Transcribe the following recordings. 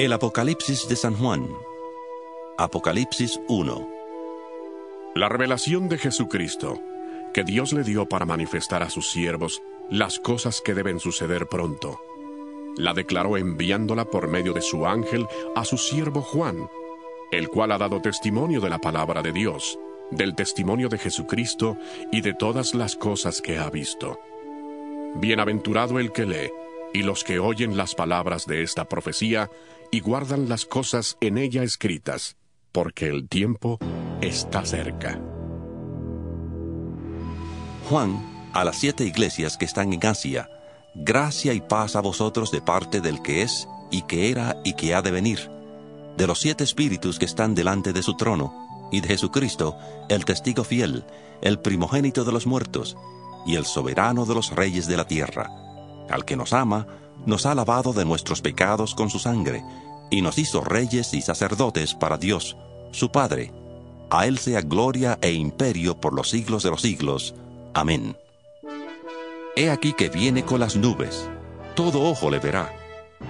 El Apocalipsis de San Juan. Apocalipsis 1. La revelación de Jesucristo, que Dios le dio para manifestar a sus siervos las cosas que deben suceder pronto. La declaró enviándola por medio de su ángel a su siervo Juan, el cual ha dado testimonio de la palabra de Dios, del testimonio de Jesucristo y de todas las cosas que ha visto. Bienaventurado el que lee y los que oyen las palabras de esta profecía y guardan las cosas en ella escritas, porque el tiempo está cerca. Juan, a las siete iglesias que están en Asia, gracia y paz a vosotros de parte del que es, y que era, y que ha de venir, de los siete espíritus que están delante de su trono, y de Jesucristo, el testigo fiel, el primogénito de los muertos, y el soberano de los reyes de la tierra, al que nos ama, nos ha lavado de nuestros pecados con su sangre, y nos hizo reyes y sacerdotes para Dios, su Padre. A Él sea gloria e imperio por los siglos de los siglos. Amén. He aquí que viene con las nubes, todo ojo le verá,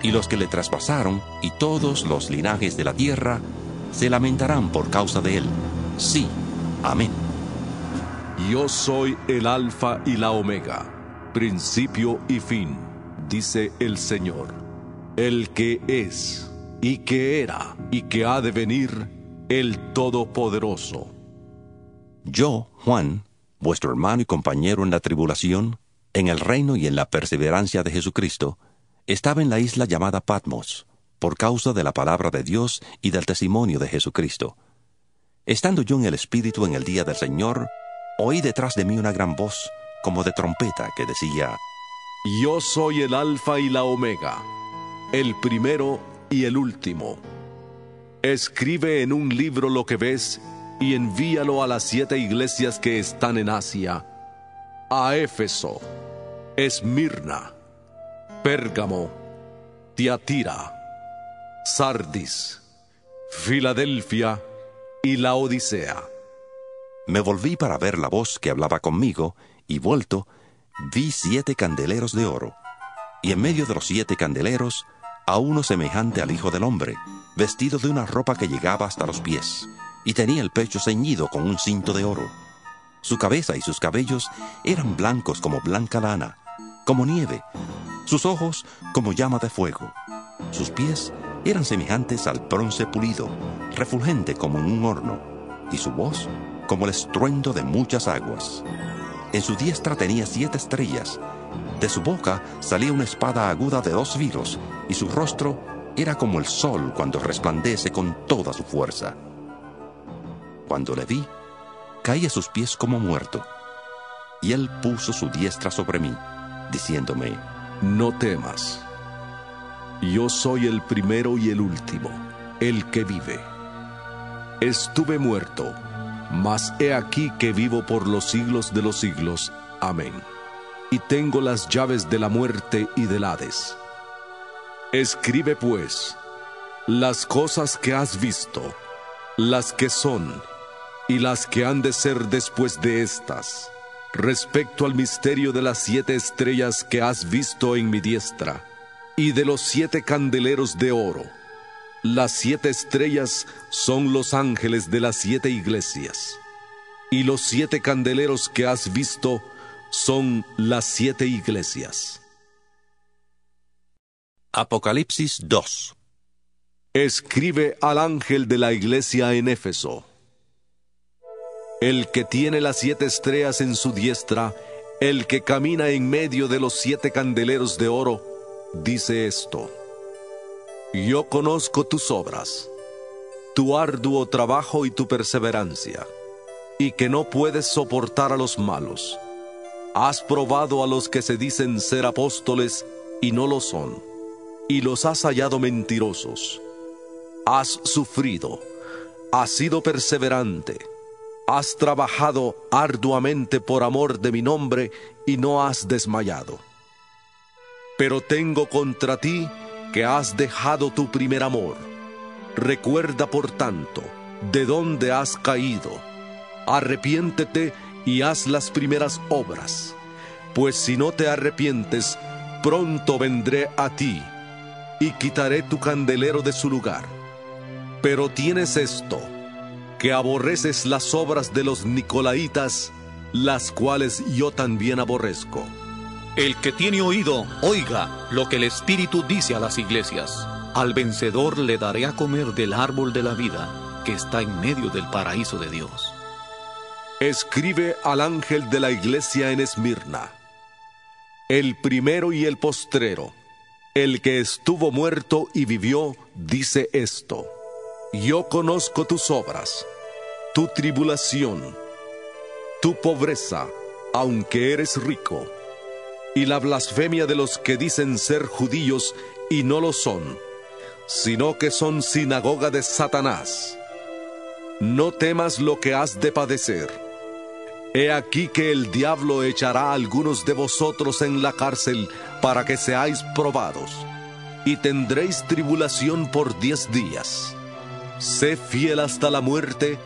y los que le traspasaron, y todos los linajes de la tierra, se lamentarán por causa de Él. Sí, amén. Yo soy el Alfa y la Omega, principio y fin dice el Señor, el que es, y que era, y que ha de venir, el Todopoderoso. Yo, Juan, vuestro hermano y compañero en la tribulación, en el reino y en la perseverancia de Jesucristo, estaba en la isla llamada Patmos, por causa de la palabra de Dios y del testimonio de Jesucristo. Estando yo en el Espíritu en el día del Señor, oí detrás de mí una gran voz, como de trompeta, que decía, yo soy el Alfa y la Omega, el primero y el último. Escribe en un libro lo que ves y envíalo a las siete iglesias que están en Asia, a Éfeso, Esmirna, Pérgamo, Tiatira, Sardis, Filadelfia y la Odisea. Me volví para ver la voz que hablaba conmigo y vuelto, vi siete candeleros de oro, y en medio de los siete candeleros, a uno semejante al Hijo del Hombre, vestido de una ropa que llegaba hasta los pies, y tenía el pecho ceñido con un cinto de oro. Su cabeza y sus cabellos eran blancos como blanca lana, como nieve, sus ojos como llama de fuego, sus pies eran semejantes al bronce pulido, refulgente como en un horno, y su voz como el estruendo de muchas aguas. En su diestra tenía siete estrellas. De su boca salía una espada aguda de dos filos, y su rostro era como el sol cuando resplandece con toda su fuerza. Cuando le vi, caí a sus pies como muerto, y él puso su diestra sobre mí, diciéndome, No temas, yo soy el primero y el último, el que vive. Estuve muerto mas he aquí que vivo por los siglos de los siglos. Amén. Y tengo las llaves de la muerte y del Hades. Escribe pues las cosas que has visto, las que son y las que han de ser después de estas, respecto al misterio de las siete estrellas que has visto en mi diestra, y de los siete candeleros de oro las siete estrellas son los ángeles de las siete iglesias, y los siete candeleros que has visto son las siete iglesias. Apocalipsis 2 Escribe al ángel de la iglesia en Éfeso. El que tiene las siete estrellas en su diestra, el que camina en medio de los siete candeleros de oro, dice esto. Yo conozco tus obras, tu arduo trabajo y tu perseverancia, y que no puedes soportar a los malos. Has probado a los que se dicen ser apóstoles y no lo son, y los has hallado mentirosos. Has sufrido, has sido perseverante, has trabajado arduamente por amor de mi nombre y no has desmayado. Pero tengo contra ti que has dejado tu primer amor. Recuerda por tanto de dónde has caído. Arrepiéntete y haz las primeras obras, pues si no te arrepientes, pronto vendré a ti y quitaré tu candelero de su lugar. Pero tienes esto, que aborreces las obras de los Nicolaitas, las cuales yo también aborrezco. El que tiene oído, oiga lo que el Espíritu dice a las iglesias. Al vencedor le daré a comer del árbol de la vida que está en medio del paraíso de Dios. Escribe al ángel de la iglesia en Esmirna. El primero y el postrero, el que estuvo muerto y vivió, dice esto. Yo conozco tus obras, tu tribulación, tu pobreza, aunque eres rico, y la blasfemia de los que dicen ser judíos y no lo son, sino que son sinagoga de Satanás. No temas lo que has de padecer He aquí que el diablo echará a algunos de vosotros en la cárcel para que seáis probados, y tendréis tribulación por diez días. Sé fiel hasta la muerte,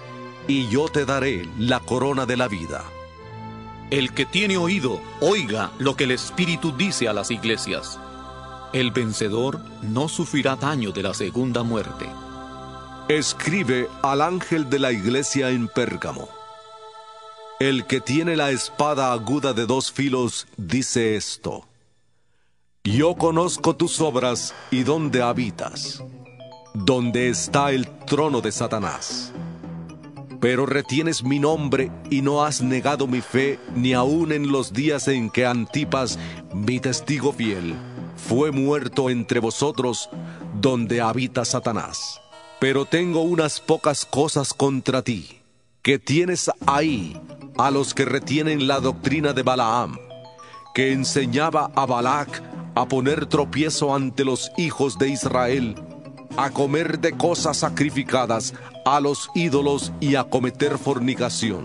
y yo te daré la corona de la vida. El que tiene oído, oiga lo que el Espíritu dice a las iglesias. El vencedor no sufrirá daño de la segunda muerte. Escribe al ángel de la iglesia en Pérgamo. El que tiene la espada aguda de dos filos dice esto. Yo conozco tus obras y dónde habitas, donde está el trono de Satanás. Pero retienes mi nombre y no has negado mi fe ni aun en los días en que Antipas, mi testigo fiel, fue muerto entre vosotros, donde habita Satanás. Pero tengo unas pocas cosas contra ti, que tienes ahí a los que retienen la doctrina de Balaam, que enseñaba a Balac a poner tropiezo ante los hijos de Israel, a comer de cosas sacrificadas a los ídolos y a cometer fornicación.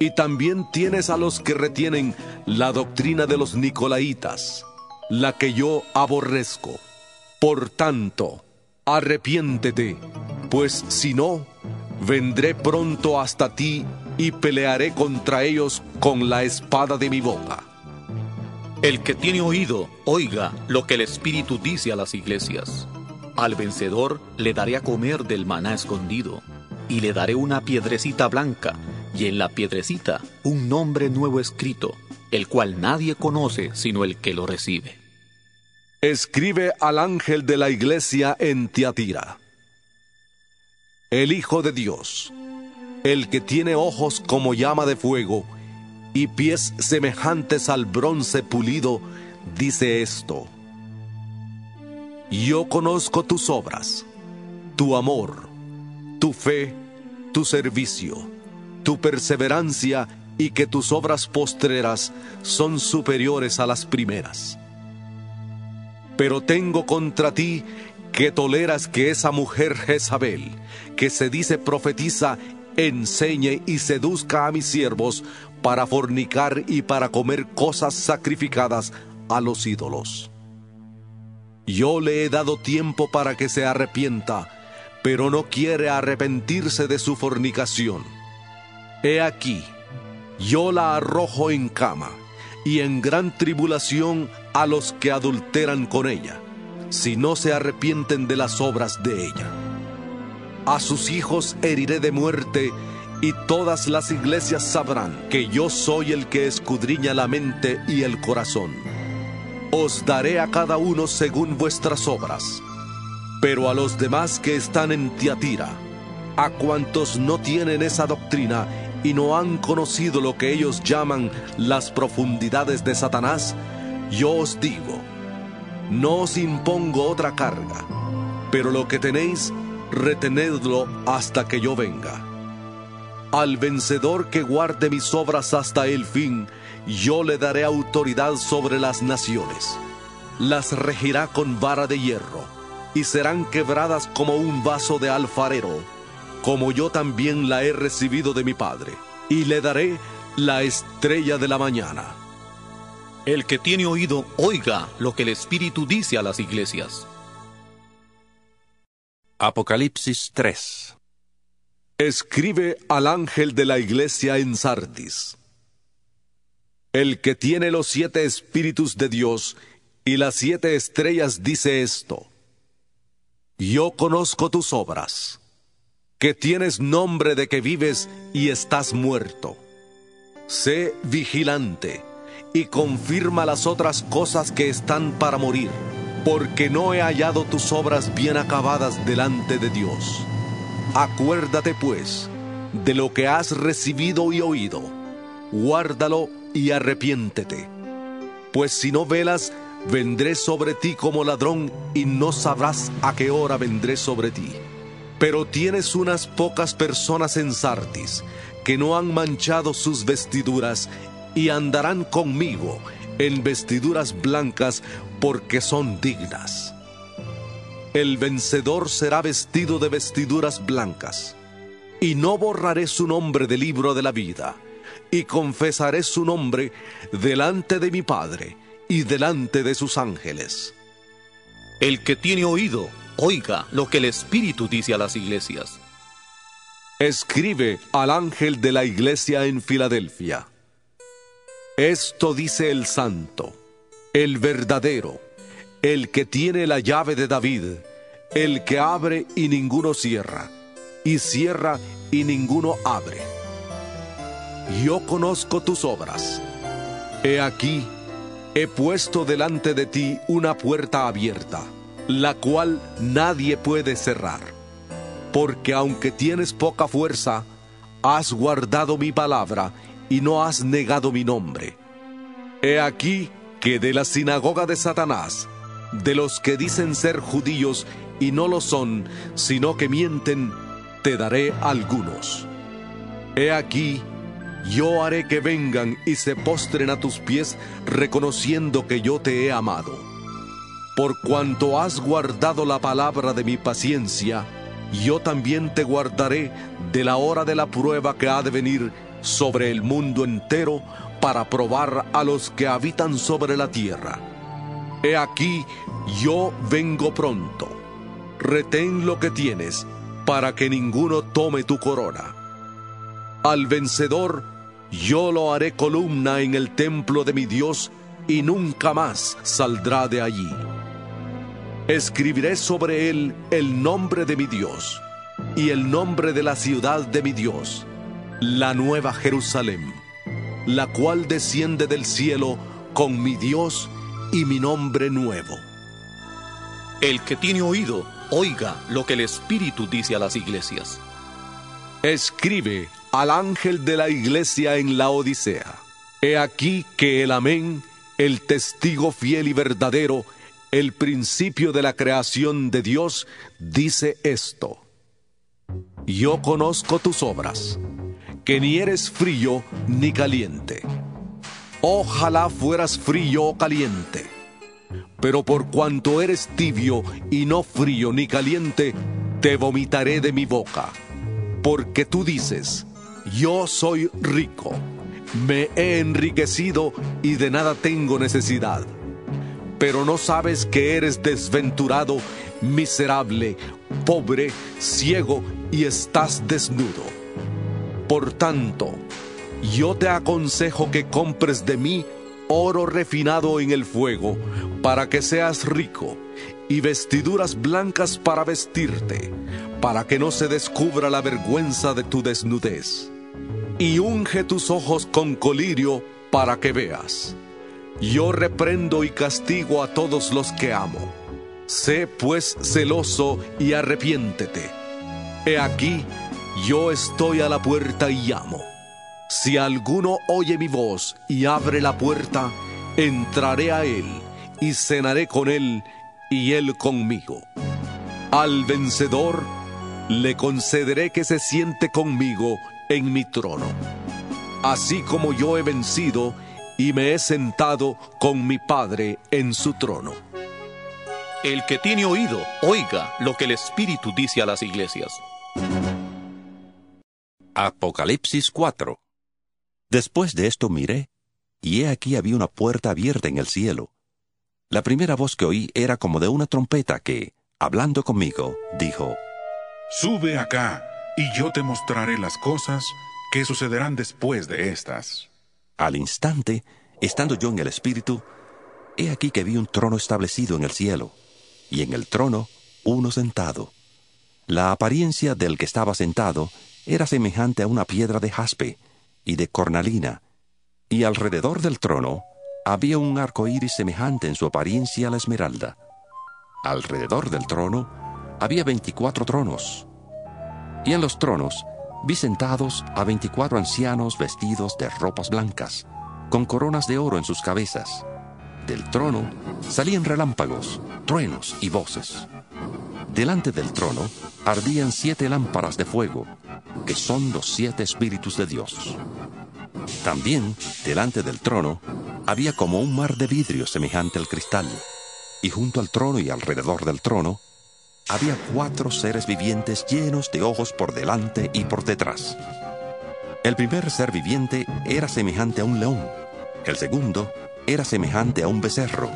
Y también tienes a los que retienen la doctrina de los Nicolaitas, la que yo aborrezco. Por tanto, arrepiéntete, pues si no, vendré pronto hasta ti y pelearé contra ellos con la espada de mi boca. El que tiene oído, oiga lo que el Espíritu dice a las iglesias. Al vencedor le daré a comer del maná escondido, y le daré una piedrecita blanca, y en la piedrecita un nombre nuevo escrito, el cual nadie conoce sino el que lo recibe. Escribe al ángel de la iglesia en Tiatira. El Hijo de Dios el que tiene ojos como llama de fuego y pies semejantes al bronce pulido, dice esto. Yo conozco tus obras, tu amor, tu fe, tu servicio, tu perseverancia y que tus obras postreras son superiores a las primeras. Pero tengo contra ti que toleras que esa mujer Jezabel, que se dice profetiza enseñe y seduzca a mis siervos para fornicar y para comer cosas sacrificadas a los ídolos. Yo le he dado tiempo para que se arrepienta, pero no quiere arrepentirse de su fornicación. He aquí, yo la arrojo en cama y en gran tribulación a los que adulteran con ella, si no se arrepienten de las obras de ella a sus hijos heriré de muerte, y todas las iglesias sabrán que yo soy el que escudriña la mente y el corazón. Os daré a cada uno según vuestras obras. Pero a los demás que están en Tiatira, a cuantos no tienen esa doctrina y no han conocido lo que ellos llaman las profundidades de Satanás, yo os digo, no os impongo otra carga, pero lo que tenéis, retenedlo hasta que yo venga. Al vencedor que guarde mis obras hasta el fin, yo le daré autoridad sobre las naciones. las regirá con vara de hierro, y serán quebradas como un vaso de alfarero, como yo también la he recibido de mi Padre, y le daré la estrella de la mañana. El que tiene oído, oiga lo que el Espíritu dice a las iglesias. Apocalipsis 3 Escribe al ángel de la iglesia en Sardis. El que tiene los siete espíritus de Dios y las siete estrellas dice esto. Yo conozco tus obras, que tienes nombre de que vives y estás muerto. Sé vigilante y confirma las otras cosas que están para morir, porque no he hallado tus obras bien acabadas delante de Dios. Acuérdate pues de lo que has recibido y oído, guárdalo y arrepiéntete. Pues si no velas, vendré sobre ti como ladrón y no sabrás a qué hora vendré sobre ti. Pero tienes unas pocas personas en Sardis que no han manchado sus vestiduras y andarán conmigo en vestiduras blancas porque son dignas. El vencedor será vestido de vestiduras blancas, y no borraré su nombre del libro de la vida, y confesaré su nombre delante de mi Padre y delante de sus ángeles. El que tiene oído, oiga lo que el Espíritu dice a las iglesias. Escribe al ángel de la iglesia en Filadelfia. Esto dice el santo, el verdadero, el que tiene la llave de David, el que abre y ninguno cierra, y cierra y ninguno abre. Yo conozco tus obras. He aquí, he puesto delante de ti una puerta abierta, la cual nadie puede cerrar. Porque aunque tienes poca fuerza, has guardado mi palabra y no has negado mi nombre. He aquí que de la sinagoga de Satanás, de los que dicen ser judíos y no lo son, sino que mienten, te daré algunos. He aquí, yo haré que vengan y se postren a tus pies, reconociendo que yo te he amado. Por cuanto has guardado la palabra de mi paciencia, yo también te guardaré de la hora de la prueba que ha de venir sobre el mundo entero para probar a los que habitan sobre la tierra. He aquí, yo vengo pronto. Retén lo que tienes, para que ninguno tome tu corona. Al vencedor, yo lo haré columna en el templo de mi Dios, y nunca más saldrá de allí. Escribiré sobre él el nombre de mi Dios, y el nombre de la ciudad de mi Dios, la nueva Jerusalén, la cual desciende del cielo con mi Dios y mi nombre nuevo. El que tiene oído, oiga lo que el Espíritu dice a las iglesias. Escribe al ángel de la iglesia en la Odisea. He aquí que el amén, el testigo fiel y verdadero, el principio de la creación de Dios, dice esto. Yo conozco tus obras, que ni eres frío ni caliente. Ojalá fueras frío o caliente. Pero por cuanto eres tibio y no frío ni caliente, te vomitaré de mi boca. Porque tú dices, yo soy rico, me he enriquecido y de nada tengo necesidad. Pero no sabes que eres desventurado, miserable, pobre, ciego y estás desnudo. Por tanto, yo te aconsejo que compres de mí oro refinado en el fuego, para que seas rico, y vestiduras blancas para vestirte, para que no se descubra la vergüenza de tu desnudez. Y unge tus ojos con colirio para que veas. Yo reprendo y castigo a todos los que amo. Sé pues celoso y arrepiéntete. He aquí, yo estoy a la puerta y llamo. Si alguno oye mi voz y abre la puerta, entraré a él y cenaré con él y él conmigo. Al vencedor le concederé que se siente conmigo en mi trono. Así como yo he vencido y me he sentado con mi Padre en su trono. El que tiene oído, oiga lo que el Espíritu dice a las iglesias. Apocalipsis 4 Después de esto miré, y he aquí había una puerta abierta en el cielo. La primera voz que oí era como de una trompeta que, hablando conmigo, dijo, Sube acá, y yo te mostraré las cosas que sucederán después de estas. Al instante, estando yo en el Espíritu, he aquí que vi un trono establecido en el cielo, y en el trono uno sentado. La apariencia del que estaba sentado era semejante a una piedra de jaspe y de cornalina, y alrededor del trono había un arco iris semejante en su apariencia a la esmeralda. Alrededor del trono había veinticuatro tronos, y en los tronos vi sentados a veinticuatro ancianos vestidos de ropas blancas, con coronas de oro en sus cabezas. Del trono salían relámpagos, truenos y voces. Delante del trono ardían siete lámparas de fuego, que son los siete espíritus de Dios. También, delante del trono, había como un mar de vidrio semejante al cristal, y junto al trono y alrededor del trono, había cuatro seres vivientes llenos de ojos por delante y por detrás. El primer ser viviente era semejante a un león, el segundo era semejante a un becerro,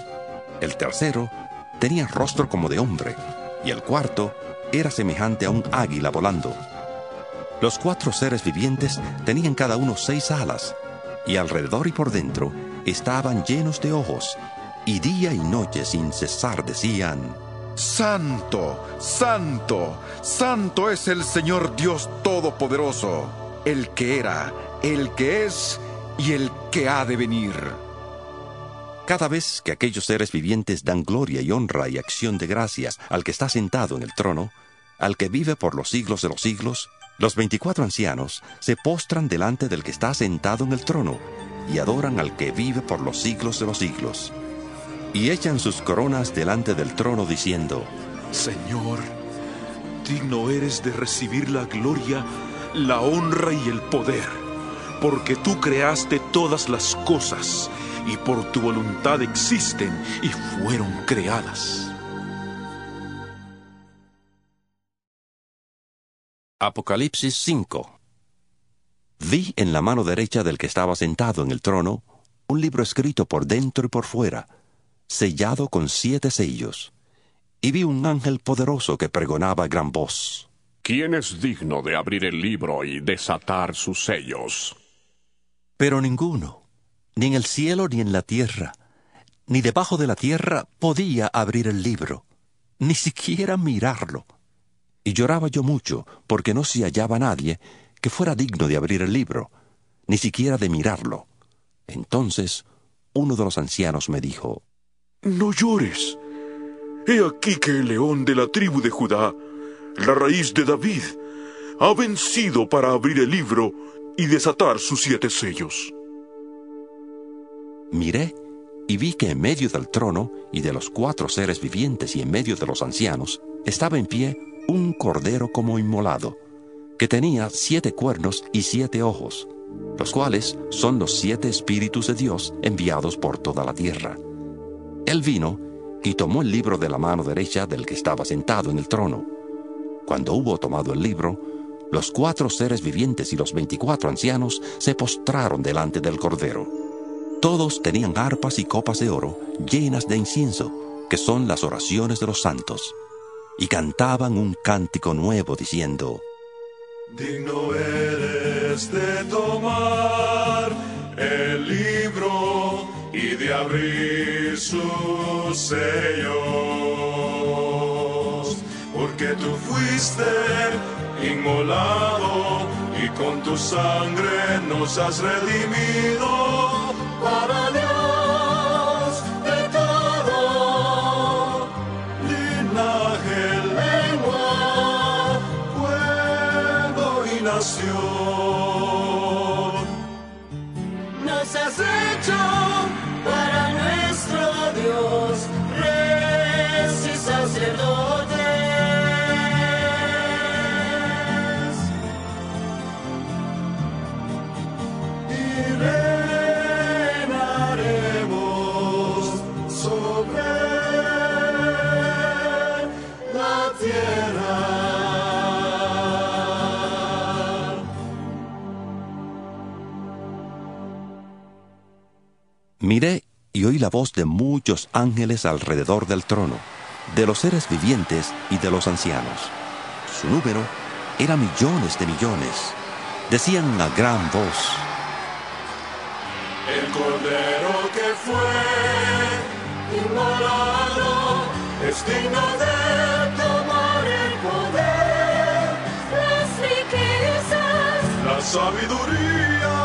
el tercero tenía rostro como de hombre, y el cuarto era semejante a un águila volando. Los cuatro seres vivientes tenían cada uno seis alas, y alrededor y por dentro estaban llenos de ojos, y día y noche sin cesar decían, Santo, santo, santo es el Señor Dios Todopoderoso, el que era, el que es y el que ha de venir. Cada vez que aquellos seres vivientes dan gloria y honra y acción de gracias al que está sentado en el trono, al que vive por los siglos de los siglos, los veinticuatro ancianos se postran delante del que está sentado en el trono y adoran al que vive por los siglos de los siglos. Y echan sus coronas delante del trono diciendo, Señor, digno eres de recibir la gloria, la honra y el poder, porque tú creaste todas las cosas y por tu voluntad existen y fueron creadas. Apocalipsis 5 Vi en la mano derecha del que estaba sentado en el trono un libro escrito por dentro y por fuera, sellado con siete sellos, y vi un ángel poderoso que pregonaba a gran voz. ¿Quién es digno de abrir el libro y desatar sus sellos? Pero ninguno, ni en el cielo ni en la tierra, ni debajo de la tierra podía abrir el libro, ni siquiera mirarlo. Y lloraba yo mucho, porque no se hallaba nadie que fuera digno de abrir el libro, ni siquiera de mirarlo. Entonces uno de los ancianos me dijo, No llores. He aquí que el león de la tribu de Judá, la raíz de David, ha vencido para abrir el libro y desatar sus siete sellos. Miré y vi que en medio del trono y de los cuatro seres vivientes y en medio de los ancianos estaba en pie un cordero como inmolado, que tenía siete cuernos y siete ojos, los cuales son los siete espíritus de Dios enviados por toda la tierra. Él vino y tomó el libro de la mano derecha del que estaba sentado en el trono. Cuando hubo tomado el libro, los cuatro seres vivientes y los veinticuatro ancianos se postraron delante del cordero. Todos tenían arpas y copas de oro llenas de incienso, que son las oraciones de los santos y cantaban un cántico nuevo diciendo, Digno eres de tomar el libro y de abrir sus sellos, porque tú fuiste inmolado y con tu sangre nos has redimido para Dios. Nos Miré y oí la voz de muchos ángeles alrededor del trono, de los seres vivientes y de los ancianos. Su número era millones de millones. Decían a gran voz, El cordero que fue inmolado es digno de el poder, las riquezas, la sabiduría,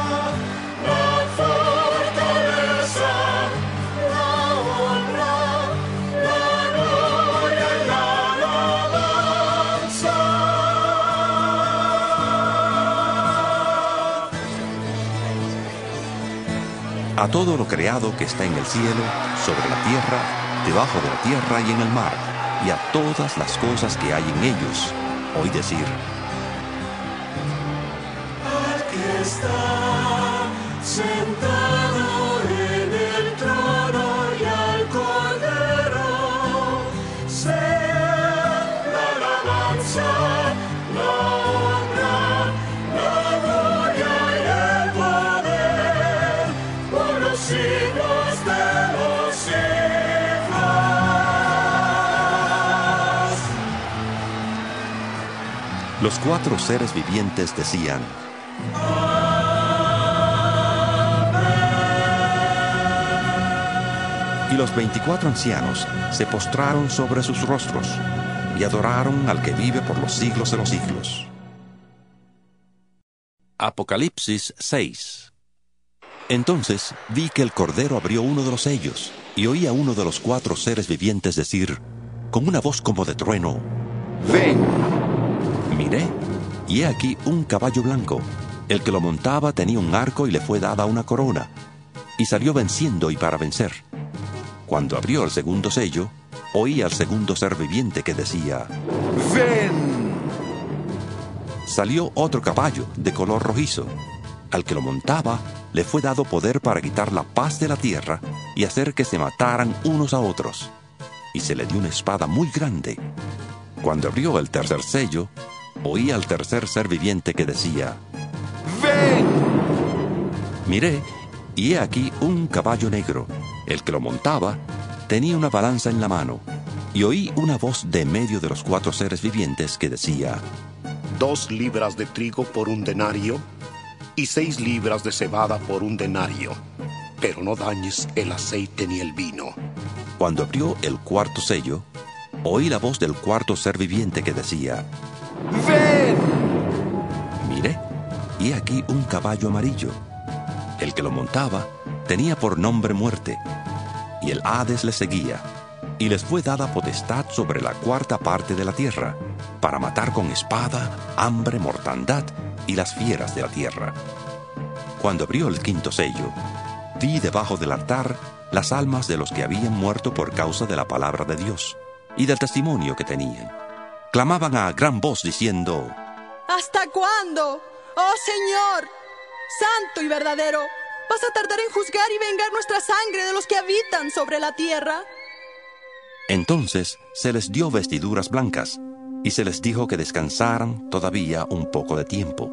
a todo lo creado que está en el cielo, sobre la tierra, debajo de la tierra y en el mar, y a todas las cosas que hay en ellos, oí decir, los cuatro seres vivientes decían, Y los veinticuatro ancianos se postraron sobre sus rostros y adoraron al que vive por los siglos de los siglos. Apocalipsis 6 Entonces vi que el Cordero abrió uno de los sellos y oí a uno de los cuatro seres vivientes decir, con una voz como de trueno, Ven. Miré, y he aquí un caballo blanco. El que lo montaba tenía un arco y le fue dada una corona, y salió venciendo y para vencer. Cuando abrió el segundo sello, oí al segundo ser viviente que decía, Ven. Salió otro caballo de color rojizo. Al que lo montaba le fue dado poder para quitar la paz de la tierra y hacer que se mataran unos a otros. Y se le dio una espada muy grande. Cuando abrió el tercer sello, oí al tercer ser viviente que decía, Ven. Miré, y he aquí un caballo negro. El que lo montaba tenía una balanza en la mano. Y oí una voz de medio de los cuatro seres vivientes que decía, dos libras de trigo por un denario y seis libras de cebada por un denario, pero no dañes el aceite ni el vino. Cuando abrió el cuarto sello, oí la voz del cuarto ser viviente que decía, Ven. Miré, y aquí un caballo amarillo. El que lo montaba tenía por nombre muerte, y el Hades le seguía, y les fue dada potestad sobre la cuarta parte de la tierra, para matar con espada, hambre, mortandad y las fieras de la tierra. Cuando abrió el quinto sello, vi debajo del altar las almas de los que habían muerto por causa de la palabra de Dios y del testimonio que tenían. Clamaban a gran voz diciendo, ¿Hasta cuándo? Oh Señor, santo y verdadero, ¿vas a tardar en juzgar y vengar nuestra sangre de los que habitan sobre la tierra? Entonces se les dio vestiduras blancas, y se les dijo que descansaran todavía un poco de tiempo,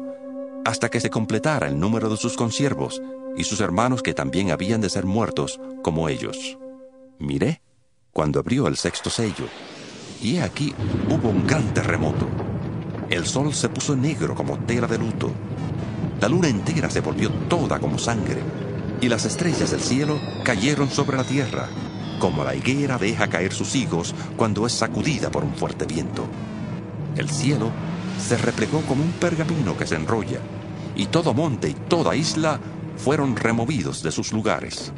hasta que se completara el número de sus consiervos y sus hermanos que también habían de ser muertos como ellos. Miré cuando abrió el sexto sello, y aquí hubo un gran terremoto. El sol se puso negro como tela de luto. La luna entera se volvió toda como sangre, y las estrellas del cielo cayeron sobre la tierra, como la higuera deja caer sus higos cuando es sacudida por un fuerte viento. El cielo se replegó como un pergamino que se enrolla, y todo monte y toda isla fueron removidos de sus lugares.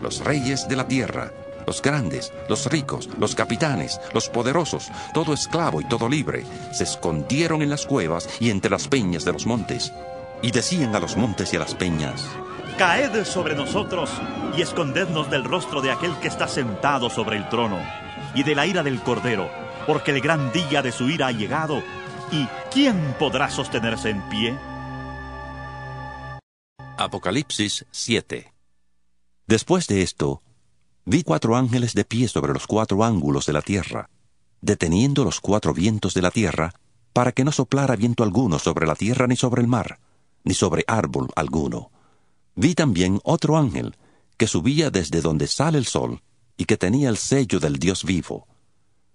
Los reyes de la tierra, los grandes, los ricos, los capitanes, los poderosos, todo esclavo y todo libre, se escondieron en las cuevas y entre las peñas de los montes, y decían a los montes y a las peñas, Caed sobre nosotros y escondednos del rostro de aquel que está sentado sobre el trono y de la ira del Cordero, porque el gran día de su ira ha llegado, y ¿quién podrá sostenerse en pie? Apocalipsis 7 Después de esto, vi cuatro ángeles de pie sobre los cuatro ángulos de la tierra, deteniendo los cuatro vientos de la tierra, para que no soplara viento alguno sobre la tierra ni sobre el mar, ni sobre árbol alguno. Vi también otro ángel, que subía desde donde sale el sol y que tenía el sello del Dios vivo.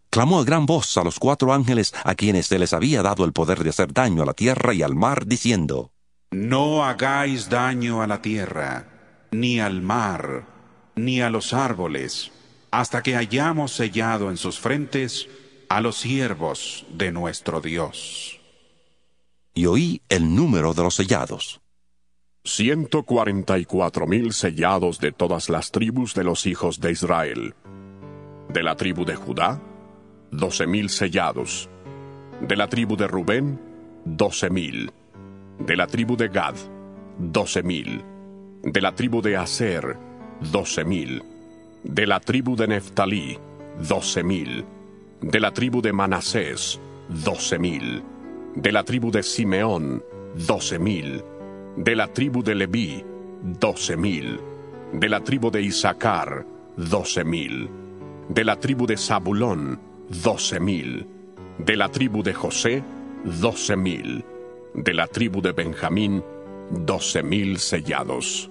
Clamó a gran voz a los cuatro ángeles a quienes se les había dado el poder de hacer daño a la tierra y al mar, diciendo, No hagáis daño a la tierra, ni al mar, ni a los árboles, hasta que hayamos sellado en sus frentes a los siervos de nuestro Dios. Y oí el número de los sellados. Ciento cuarenta y cuatro mil sellados de todas las tribus de los hijos de Israel. De la tribu de Judá, doce mil sellados. De la tribu de Rubén, doce mil. De la tribu de Gad, doce mil. De la tribu de Aser, doce mil. De la tribu de Neftalí, doce mil. De la tribu de Manasés, doce mil. De la tribu de Simeón, doce mil. De la tribu de Leví, doce mil. De la tribu de Isaacar, doce mil. De la tribu de Zabulón, doce mil. De la tribu de José, doce mil. De la tribu de Benjamín, doce mil sellados.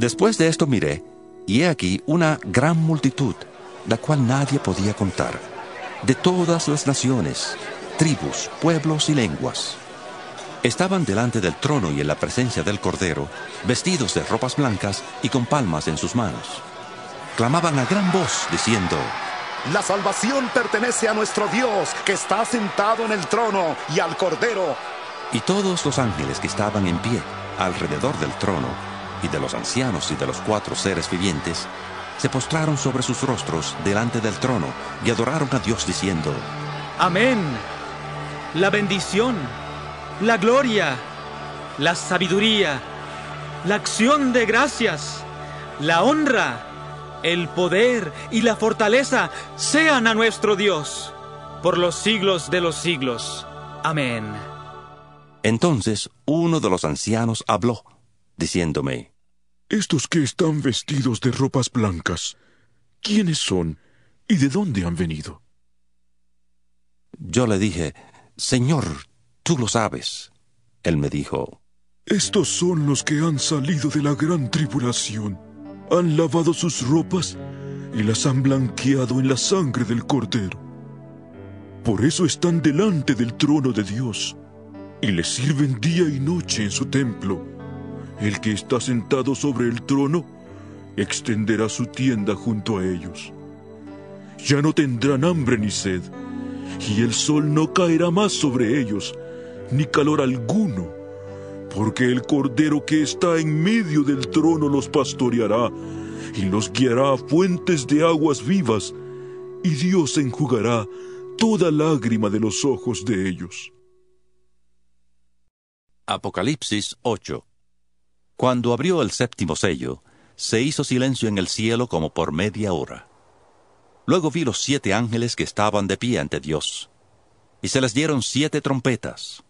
Después de esto miré, y he aquí una gran multitud, la cual nadie podía contar, de todas las naciones, tribus, pueblos y lenguas. Estaban delante del trono y en la presencia del Cordero, vestidos de ropas blancas y con palmas en sus manos. Clamaban a gran voz, diciendo, La salvación pertenece a nuestro Dios, que está sentado en el trono, y al Cordero. Y todos los ángeles que estaban en pie alrededor del trono, y de los ancianos y de los cuatro seres vivientes, se postraron sobre sus rostros delante del trono y adoraron a Dios diciendo, Amén. La bendición, la gloria, la sabiduría, la acción de gracias, la honra, el poder y la fortaleza sean a nuestro Dios por los siglos de los siglos. Amén. Entonces uno de los ancianos habló, diciéndome, Estos que están vestidos de ropas blancas, ¿quiénes son y de dónde han venido? Yo le dije, Señor, tú lo sabes. Él me dijo, Estos son los que han salido de la gran tribulación. Han lavado sus ropas y las han blanqueado en la sangre del Cordero. Por eso están delante del trono de Dios y le sirven día y noche en su templo. El que está sentado sobre el trono extenderá su tienda junto a ellos. Ya no tendrán hambre ni sed, y el sol no caerá más sobre ellos, ni calor alguno, porque el Cordero que está en medio del trono los pastoreará y los guiará a fuentes de aguas vivas, y Dios enjugará toda lágrima de los ojos de ellos. Apocalipsis 8. Cuando abrió el séptimo sello, se hizo silencio en el cielo como por media hora. Luego vi los siete ángeles que estaban de pie ante Dios, y se les dieron siete trompetas.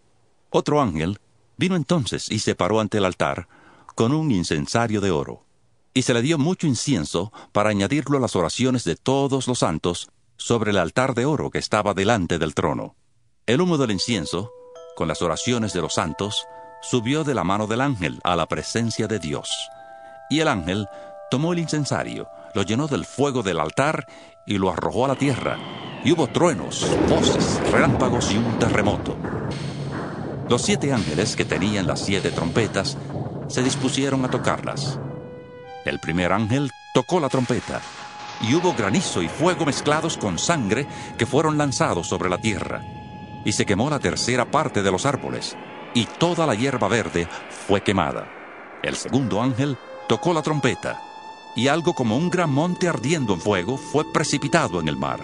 Otro ángel vino entonces y se paró ante el altar con un incensario de oro, y se le dio mucho incienso para añadirlo a las oraciones de todos los santos sobre el altar de oro que estaba delante del trono. El humo del incienso, con las oraciones de los santos, subió de la mano del ángel a la presencia de Dios. Y el ángel tomó el incensario, lo llenó del fuego del altar y lo arrojó a la tierra. Y hubo truenos, voces, relámpagos y un terremoto. Los siete ángeles que tenían las siete trompetas se dispusieron a tocarlas. El primer ángel tocó la trompeta y hubo granizo y fuego mezclados con sangre que fueron lanzados sobre la tierra. Y se quemó la tercera parte de los árboles, y toda la hierba verde fue quemada. El segundo ángel tocó la trompeta, y algo como un gran monte ardiendo en fuego fue precipitado en el mar.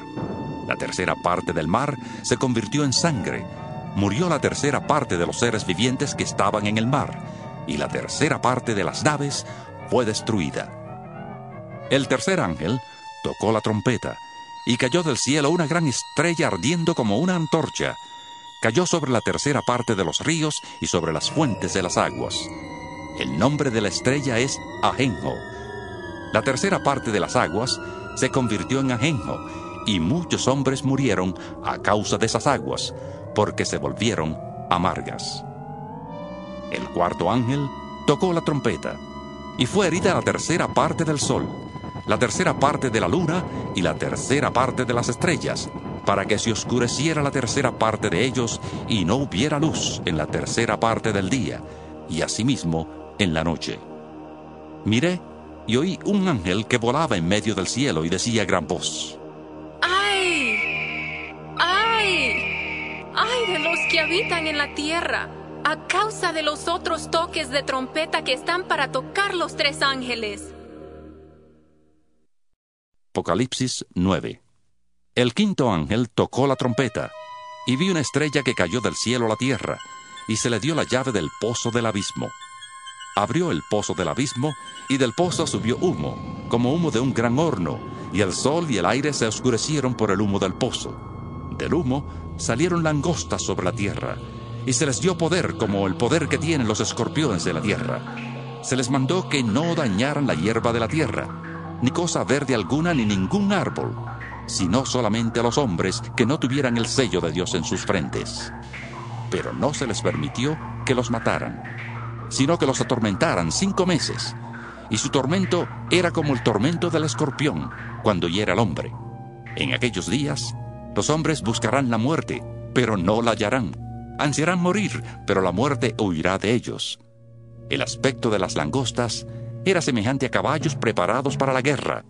La tercera parte del mar se convirtió en sangre. Murió la tercera parte de los seres vivientes que estaban en el mar, y la tercera parte de las naves fue destruida. El tercer ángel tocó la trompeta, y cayó del cielo una gran estrella ardiendo como una antorcha. Cayó sobre la tercera parte de los ríos y sobre las fuentes de las aguas. El nombre de la estrella es Ajenjo. La tercera parte de las aguas se convirtió en Ajenjo, y muchos hombres murieron a causa de esas aguas, porque se volvieron amargas. El cuarto ángel tocó la trompeta, Y fue herida la tercera parte del sol, la tercera parte de la luna y la tercera parte de las estrellas, para que se oscureciera la tercera parte de ellos y no hubiera luz en la tercera parte del día, y asimismo en la noche. Miré y oí un ángel que volaba en medio del cielo y decía a gran voz, ¡Ay! ¡Ay! ¡Ay de los que habitan en la tierra! A causa de los otros toques de trompeta que están para tocar los tres ángeles. Apocalipsis 9. El quinto ángel tocó la trompeta, y vi una estrella que cayó del cielo a la tierra, y se le dio la llave del pozo del abismo. Abrió el pozo del abismo, y del pozo subió humo, como humo de un gran horno, y el sol y el aire se oscurecieron por el humo del pozo. Del humo salieron langostas sobre la tierra, y se les dio poder como el poder que tienen los escorpiones de la tierra. Se les mandó que no dañaran la hierba de la tierra, ni cosa verde alguna ni ningún árbol, sino solamente a los hombres que no tuvieran el sello de Dios en sus frentes. Pero no se les permitió que los mataran, sino que los atormentaran cinco meses, y su tormento era como el tormento del escorpión cuando hiera al hombre. En aquellos días, los hombres buscarán la muerte, pero no la hallarán. Ansiarán morir, pero la muerte huirá de ellos. El aspecto de las langostas era semejante a caballos preparados para la guerra.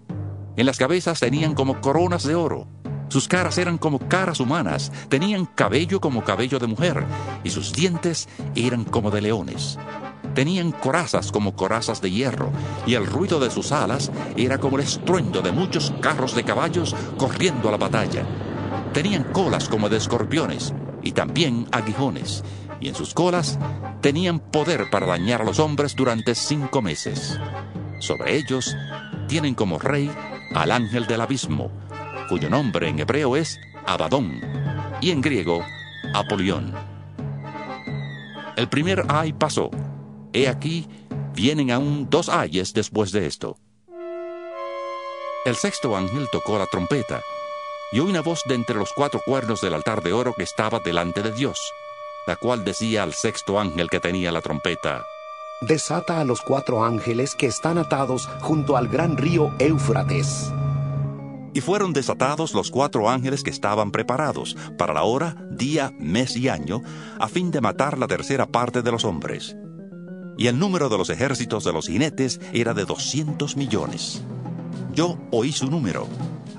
En las cabezas tenían como coronas de oro. Sus caras eran como caras humanas, tenían cabello como cabello de mujer, y sus dientes eran como de leones. Tenían corazas como corazas de hierro, y el ruido de sus alas era como el estruendo de muchos carros de caballos corriendo a la batalla. Tenían colas como de escorpiones, y también aguijones, y en sus colas tenían poder para dañar a los hombres durante cinco meses. Sobre ellos tienen como rey al ángel del abismo, cuyo nombre en hebreo es Abadón y en griego Apolión. El primer ay pasó. He aquí, vienen aún dos ayes después de esto. El sexto ángel tocó la trompeta, y una voz de entre los cuatro cuernos del altar de oro que estaba delante de Dios la cual decía al sexto ángel que tenía la trompeta, Desata a los cuatro ángeles que están atados junto al gran río Éufrates. Y fueron desatados los cuatro ángeles que estaban preparados para la hora, día, mes y año, a fin de matar la tercera parte de los hombres. Y el número de los ejércitos de los jinetes era de doscientos millones. Yo oí su número.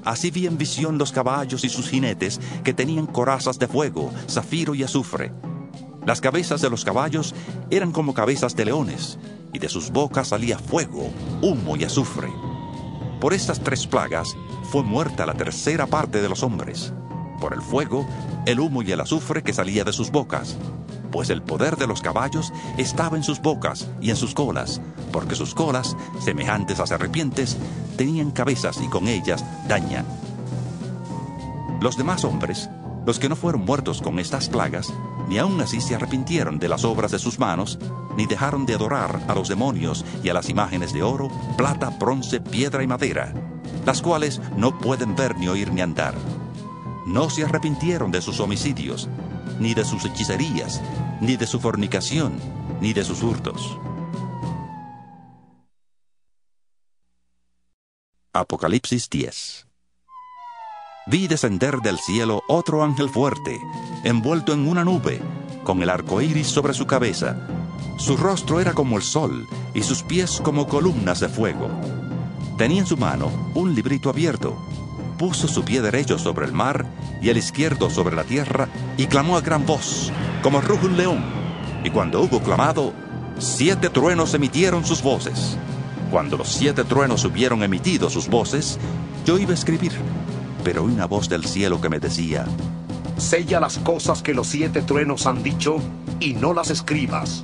Así vi en visión los caballos y sus jinetes que tenían corazas de fuego, zafiro y azufre las cabezas de los caballos eran como cabezas de leones, y de sus bocas salía fuego, humo y azufre. Por estas tres plagas fue muerta la tercera parte de los hombres, por el fuego, el humo y el azufre que salía de sus bocas, pues el poder de los caballos estaba en sus bocas y en sus colas, porque sus colas, semejantes a serpientes, tenían cabezas y con ellas dañan. Los demás hombres, los que no fueron muertos con estas plagas, ni aun así se arrepintieron de las obras de sus manos, ni dejaron de adorar a los demonios y a las imágenes de oro, plata, bronce, piedra y madera, las cuales no pueden ver ni oír ni andar. No se arrepintieron de sus homicidios, ni de sus hechicerías, ni de su fornicación, ni de sus hurtos. Apocalipsis 10 vi descender del cielo otro ángel fuerte, envuelto en una nube, con el arco iris sobre su cabeza. Su rostro era como el sol y sus pies como columnas de fuego. Tenía en su mano un librito abierto. Puso su pie derecho sobre el mar y el izquierdo sobre la tierra y clamó a gran voz, como ruge un león. Y cuando hubo clamado, siete truenos emitieron sus voces. Cuando los siete truenos hubieron emitido sus voces, yo iba a escribir pero oí una voz del cielo que me decía, Sella las cosas que los siete truenos han dicho y no las escribas.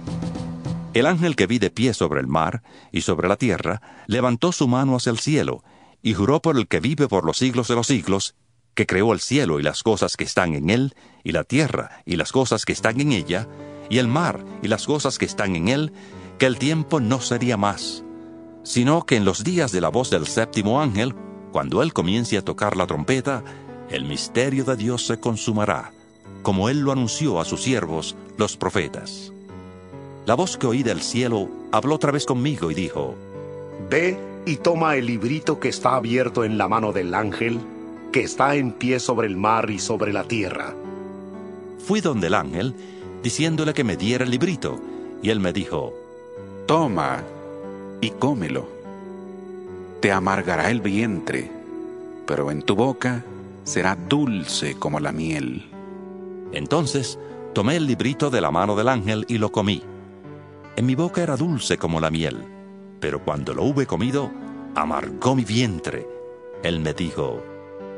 El ángel que vi de pie sobre el mar y sobre la tierra levantó su mano hacia el cielo y juró por el que vive por los siglos de los siglos, que creó el cielo y las cosas que están en él, y la tierra y las cosas que están en ella, y el mar y las cosas que están en él, que el tiempo no sería más, sino que en los días de la voz del séptimo ángel cuando Él comience a tocar la trompeta, el misterio de Dios se consumará, como Él lo anunció a sus siervos, los profetas. La voz que oí del cielo habló otra vez conmigo y dijo, Ve y toma el librito que está abierto en la mano del ángel, que está en pie sobre el mar y sobre la tierra. Fui donde el ángel, diciéndole que me diera el librito, y él me dijo, Toma y cómelo. Te amargará el vientre, pero en tu boca será dulce como la miel. Entonces tomé el librito de la mano del ángel y lo comí. En mi boca era dulce como la miel, pero cuando lo hube comido, amargó mi vientre. Él me dijo,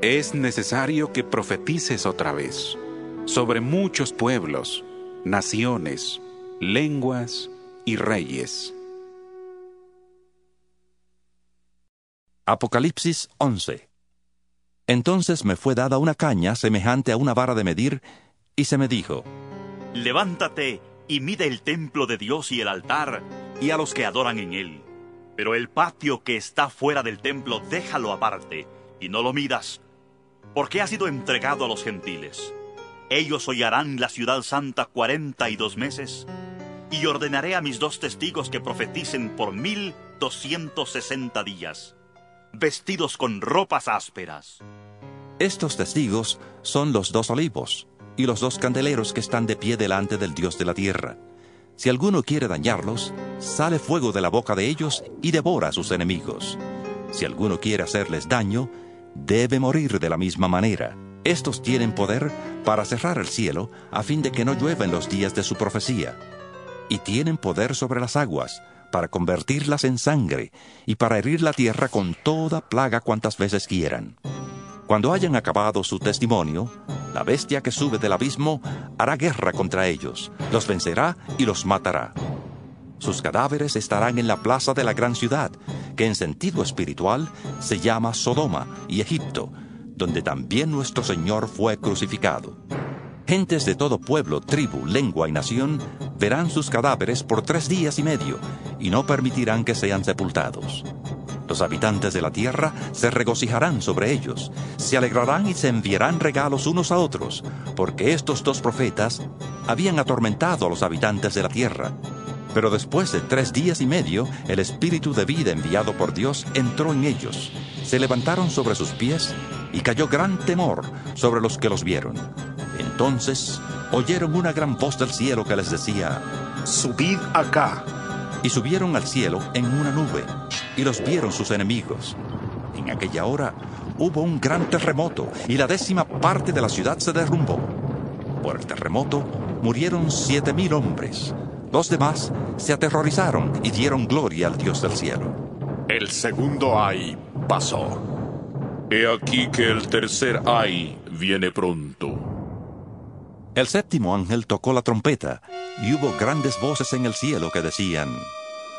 Es necesario que profetices otra vez sobre muchos pueblos, naciones, lenguas y reyes. Apocalipsis 11 Entonces me fue dada una caña semejante a una vara de medir, y se me dijo, Levántate y mide el templo de Dios y el altar, y a los que adoran en él. Pero el patio que está fuera del templo déjalo aparte, y no lo midas, porque ha sido entregado a los gentiles. Ellos hollarán la ciudad santa cuarenta y dos meses, y ordenaré a mis dos testigos que profeticen por mil doscientos sesenta días, vestidos con ropas ásperas. Estos testigos son los dos olivos y los dos candeleros que están de pie delante del Dios de la tierra. Si alguno quiere dañarlos, sale fuego de la boca de ellos y devora a sus enemigos. Si alguno quiere hacerles daño, debe morir de la misma manera. Estos tienen poder para cerrar el cielo a fin de que no llueva en los días de su profecía. Y tienen poder sobre las aguas para convertirlas en sangre y para herir la tierra con toda plaga cuantas veces quieran. Cuando hayan acabado su testimonio, la bestia que sube del abismo hará guerra contra ellos, los vencerá y los matará. Sus cadáveres estarán en la plaza de la gran ciudad, que en sentido espiritual se llama Sodoma y Egipto, donde también nuestro Señor fue crucificado. Gentes de todo pueblo, tribu, lengua y nación verán sus cadáveres por tres días y medio y no permitirán que sean sepultados. Los habitantes de la tierra se regocijarán sobre ellos, se alegrarán y se enviarán regalos unos a otros, porque estos dos profetas habían atormentado a los habitantes de la tierra. Pero después de tres días y medio, el espíritu de vida enviado por Dios entró en ellos. Se levantaron sobre sus pies y cayó gran temor sobre los que los vieron. Entonces oyeron una gran voz del cielo que les decía, Subid acá. Y subieron al cielo en una nube, y los vieron sus enemigos. En aquella hora hubo un gran terremoto, y la décima parte de la ciudad se derrumbó. Por el terremoto murieron siete mil hombres. Los demás se aterrorizaron y dieron gloria al Dios del cielo. El segundo ay pasó. He aquí que el tercer ay viene pronto. El séptimo ángel tocó la trompeta, y hubo grandes voces en el cielo que decían,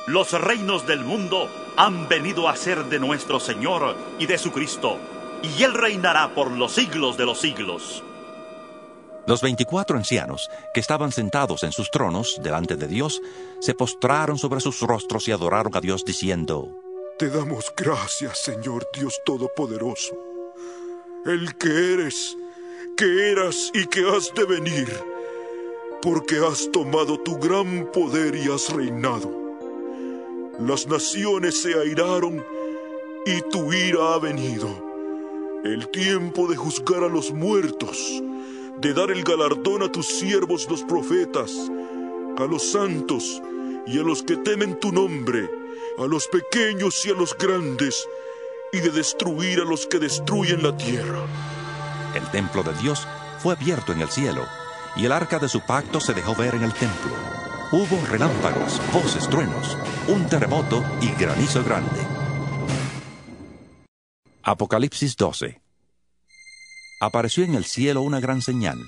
Los reinos del mundo han venido a ser de nuestro Señor y de su Cristo, y Él reinará por los siglos de los siglos. Los veinticuatro ancianos, que estaban sentados en sus tronos delante de Dios, se postraron sobre sus rostros y adoraron a Dios diciendo, Te damos gracias, Señor Dios Todopoderoso, el que eres, que eras y que has de venir, porque has tomado tu gran poder y has reinado. Las naciones se airaron y tu ira ha venido. El tiempo de juzgar a los muertos, de dar el galardón a tus siervos los profetas, a los santos y a los que temen tu nombre, a los pequeños y a los grandes, y de destruir a los que destruyen la tierra. El templo de Dios fue abierto en el cielo, y el arca de su pacto se dejó ver en el templo. Hubo relámpagos, voces, truenos, un terremoto y granizo grande. Apocalipsis 12 Apareció en el cielo una gran señal,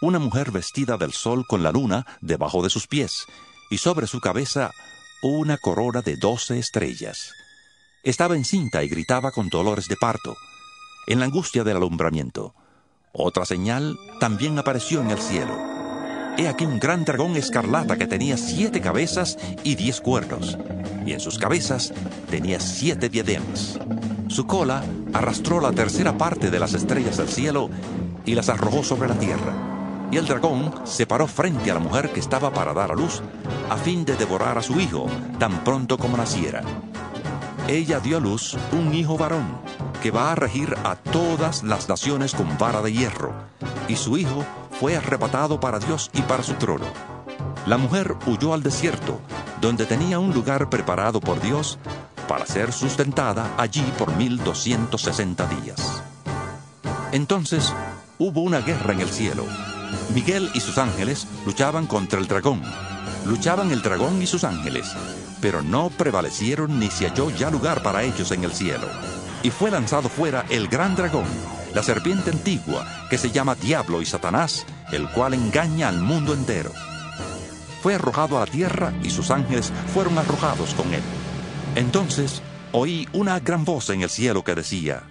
una mujer vestida del sol con la luna debajo de sus pies, y sobre su cabeza una corona de doce estrellas. Estaba encinta y gritaba con dolores de parto, en la angustia del alumbramiento. Otra señal también apareció en el cielo. He aquí un gran dragón escarlata que tenía siete cabezas y diez cuernos, y en sus cabezas tenía siete diademas. Su cola arrastró la tercera parte de las estrellas del cielo y las arrojó sobre la tierra. Y el dragón se paró frente a la mujer que estaba para dar a luz, a fin de devorar a su hijo tan pronto como naciera. ella dio a luz un hijo varón, que va a regir a todas las naciones con vara de hierro, y su hijo fue arrebatado para Dios y para su trono. La mujer huyó al desierto, donde tenía un lugar preparado por Dios para ser sustentada allí por 1260 días. Entonces hubo una guerra en el cielo. Miguel y sus ángeles luchaban contra el dragón. Luchaban el dragón y sus ángeles, pero no prevalecieron ni se halló ya lugar para ellos en el cielo. Y fue lanzado fuera el gran dragón, la serpiente antigua, que se llama Diablo y Satanás, el cual engaña al mundo entero. Fue arrojado a la tierra y sus ángeles fueron arrojados con él. Entonces oí una gran voz en el cielo que decía,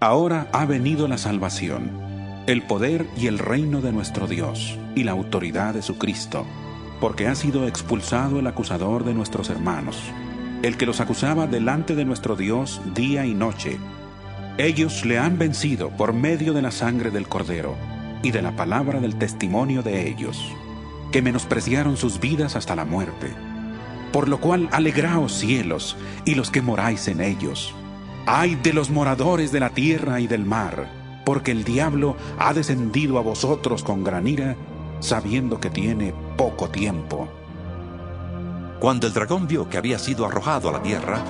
Ahora ha venido la salvación, el poder y el reino de nuestro Dios y la autoridad de su Cristo, porque ha sido expulsado el acusador de nuestros hermanos, el que los acusaba delante de nuestro Dios día y noche. Ellos le han vencido por medio de la sangre del Cordero y de la palabra del testimonio de ellos, que menospreciaron sus vidas hasta la muerte. Por lo cual alegraos cielos y los que moráis en ellos. Ay de los moradores de la tierra y del mar, porque el diablo ha descendido a vosotros con gran ira, sabiendo que tiene poco tiempo. Cuando el dragón vio que había sido arrojado a la tierra,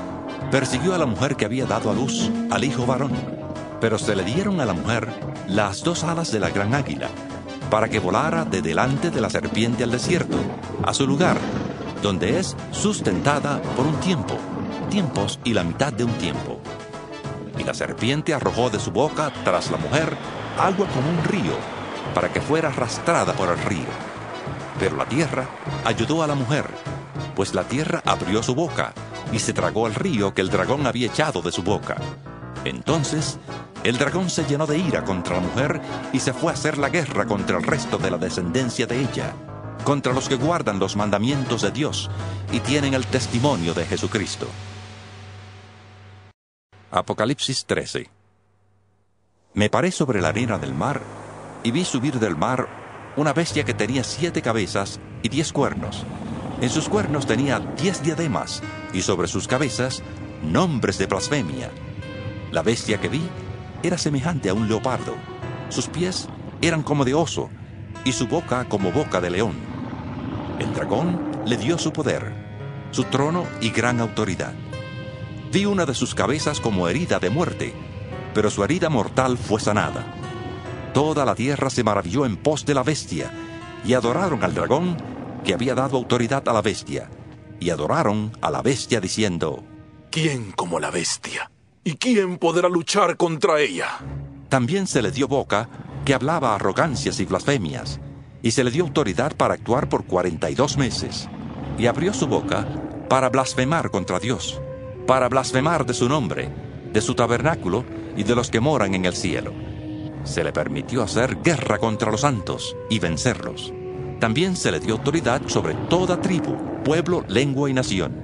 persiguió a la mujer que había dado a luz al hijo varón. Pero se le dieron a la mujer las dos alas de la gran águila, para que volara de delante de la serpiente al desierto, a su lugar, donde es sustentada por un tiempo, tiempos y la mitad de un tiempo. Y la serpiente arrojó de su boca tras la mujer agua como un río, para que fuera arrastrada por el río. Pero la tierra ayudó a la mujer, pues la tierra abrió su boca y se tragó el río que el dragón había echado de su boca. Entonces el dragón se llenó de ira contra la mujer y se fue a hacer la guerra contra el resto de la descendencia de ella, contra los que guardan los mandamientos de Dios y tienen el testimonio de Jesucristo. Apocalipsis 13 Me paré sobre la arena del mar y vi subir del mar una bestia que tenía siete cabezas y diez cuernos. En sus cuernos tenía diez diademas y sobre sus cabezas nombres de blasfemia. La bestia que vi era semejante a un leopardo. Sus pies eran como de oso y su boca como boca de león. El dragón le dio su poder, su trono y gran autoridad. Vi una de sus cabezas como herida de muerte, pero su herida mortal fue sanada. Toda la tierra se maravilló en pos de la bestia y adoraron al dragón que había dado autoridad a la bestia, y adoraron a la bestia diciendo, ¿Quién como la bestia? ¿Y quién podrá luchar contra ella? También se le dio boca que hablaba arrogancias y blasfemias, y se le dio autoridad para actuar por cuarenta y dos meses, y abrió su boca para blasfemar contra Dios, para blasfemar de su nombre, de su tabernáculo y de los que moran en el cielo. Se le permitió hacer guerra contra los santos y vencerlos. También se le dio autoridad sobre toda tribu, pueblo, lengua y nación.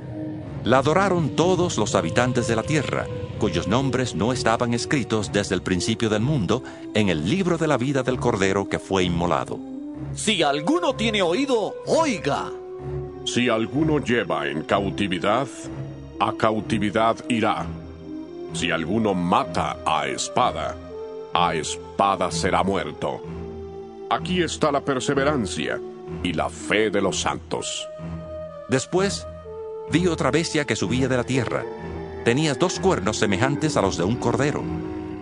La adoraron todos los habitantes de la tierra, cuyos nombres no estaban escritos desde el principio del mundo en el libro de la vida del Cordero que fue inmolado. Si alguno tiene oído, oiga. Si alguno lleva en cautividad, a cautividad irá. Si alguno mata a espada, a espada será muerto. Aquí está la perseverancia y la fe de los santos. Después vi otra bestia que subía de la tierra. Tenía dos cuernos semejantes a los de un cordero,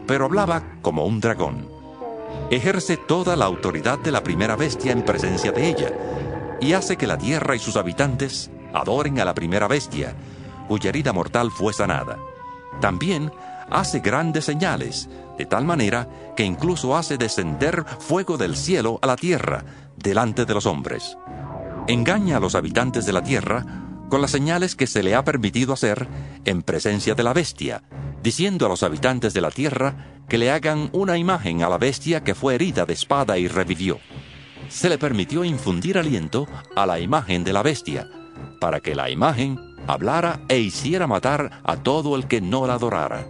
pero hablaba como un dragón. Ejerce toda la autoridad de la primera bestia en presencia de ella, y hace que la tierra y sus habitantes adoren a la primera bestia, cuya herida mortal fue sanada. También hace grandes señales, de tal manera que incluso hace descender fuego del cielo a la tierra delante de los hombres. Engaña a los habitantes de la tierra con las señales que se le ha permitido hacer en presencia de la bestia, diciendo a los habitantes de la tierra que le hagan una imagen a la bestia que fue herida de espada y revivió. Se le permitió infundir aliento a la imagen de la bestia, para que la imagen hablara e hiciera matar a todo el que no la adorara.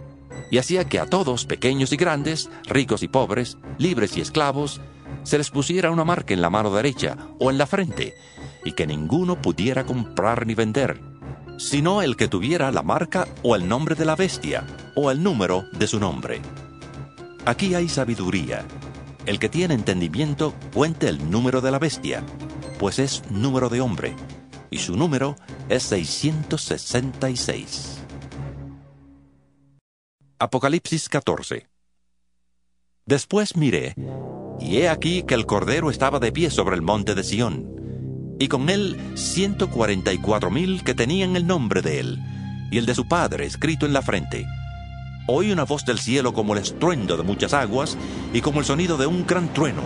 Y hacía que a todos, pequeños y grandes, ricos y pobres, libres y esclavos, se les pusiera una marca en la mano derecha o en la frente, y que ninguno pudiera comprar ni vender. sino el que tuviera la marca o el nombre de la bestia, o el número de su nombre. Aquí hay sabiduría. El que tiene entendimiento cuente el número de la bestia, pues es número de hombre, y su número es 666. Apocalipsis 14 Después miré, y he aquí que el Cordero estaba de pie sobre el monte de Sión, y con él ciento cuarenta y cuatro mil que tenían el nombre de él, y el de su Padre escrito en la frente. Oí una voz del cielo como el estruendo de muchas aguas, y como el sonido de un gran trueno.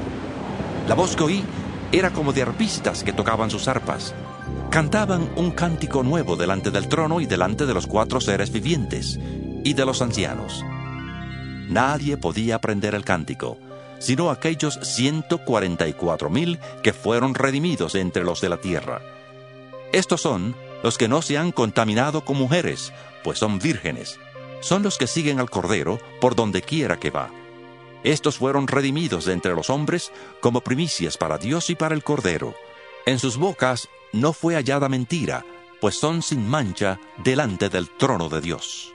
La voz que oí era como de arpistas que tocaban sus arpas. Cantaban un cántico nuevo delante del trono y delante de los cuatro seres vivientes y de los ancianos. Nadie podía aprender el cántico, sino aquellos 144 mil que fueron redimidos entre los de la tierra. Estos son los que no se han contaminado con mujeres, pues son vírgenes. Son los que siguen al Cordero por donde quiera que va. Estos fueron redimidos de entre los hombres como primicias para Dios y para el Cordero. En sus bocas no fue hallada mentira, pues son sin mancha delante del trono de Dios.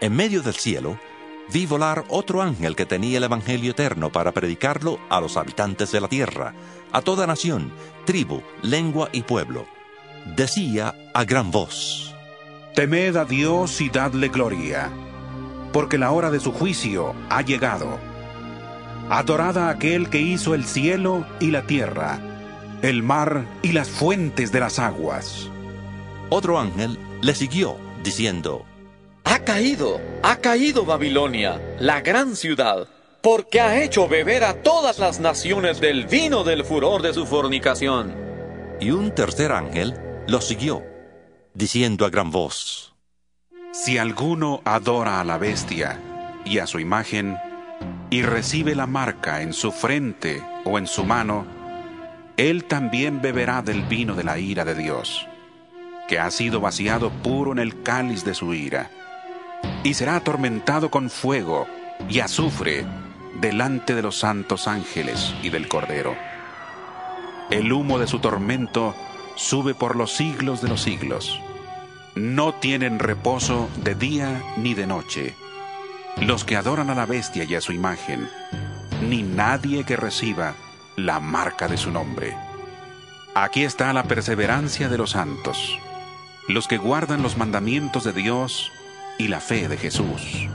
En medio del cielo, vi volar otro ángel que tenía el Evangelio eterno para predicarlo a los habitantes de la tierra, a toda nación, tribu, lengua y pueblo. Decía a gran voz, Temed a Dios y dadle gloria, porque la hora de su juicio ha llegado. Adorad a aquel que hizo el cielo y la tierra, el mar y las fuentes de las aguas. Otro ángel le siguió, diciendo, Ha caído, ha caído Babilonia, la gran ciudad, porque ha hecho beber a todas las naciones del vino del furor de su fornicación. Y un tercer ángel lo siguió, diciendo a gran voz, Si alguno adora a la bestia y a su imagen, y recibe la marca en su frente o en su mano, él también beberá del vino de la ira de Dios, que ha sido vaciado puro en el cáliz de su ira, y será atormentado con fuego y azufre delante de los santos ángeles y del Cordero. El humo de su tormento sube por los siglos de los siglos. No tienen reposo de día ni de noche los que adoran a la bestia y a su imagen, ni nadie que reciba la marca de su nombre. Aquí está la perseverancia de los santos, los que guardan los mandamientos de Dios y la fe de Jesús.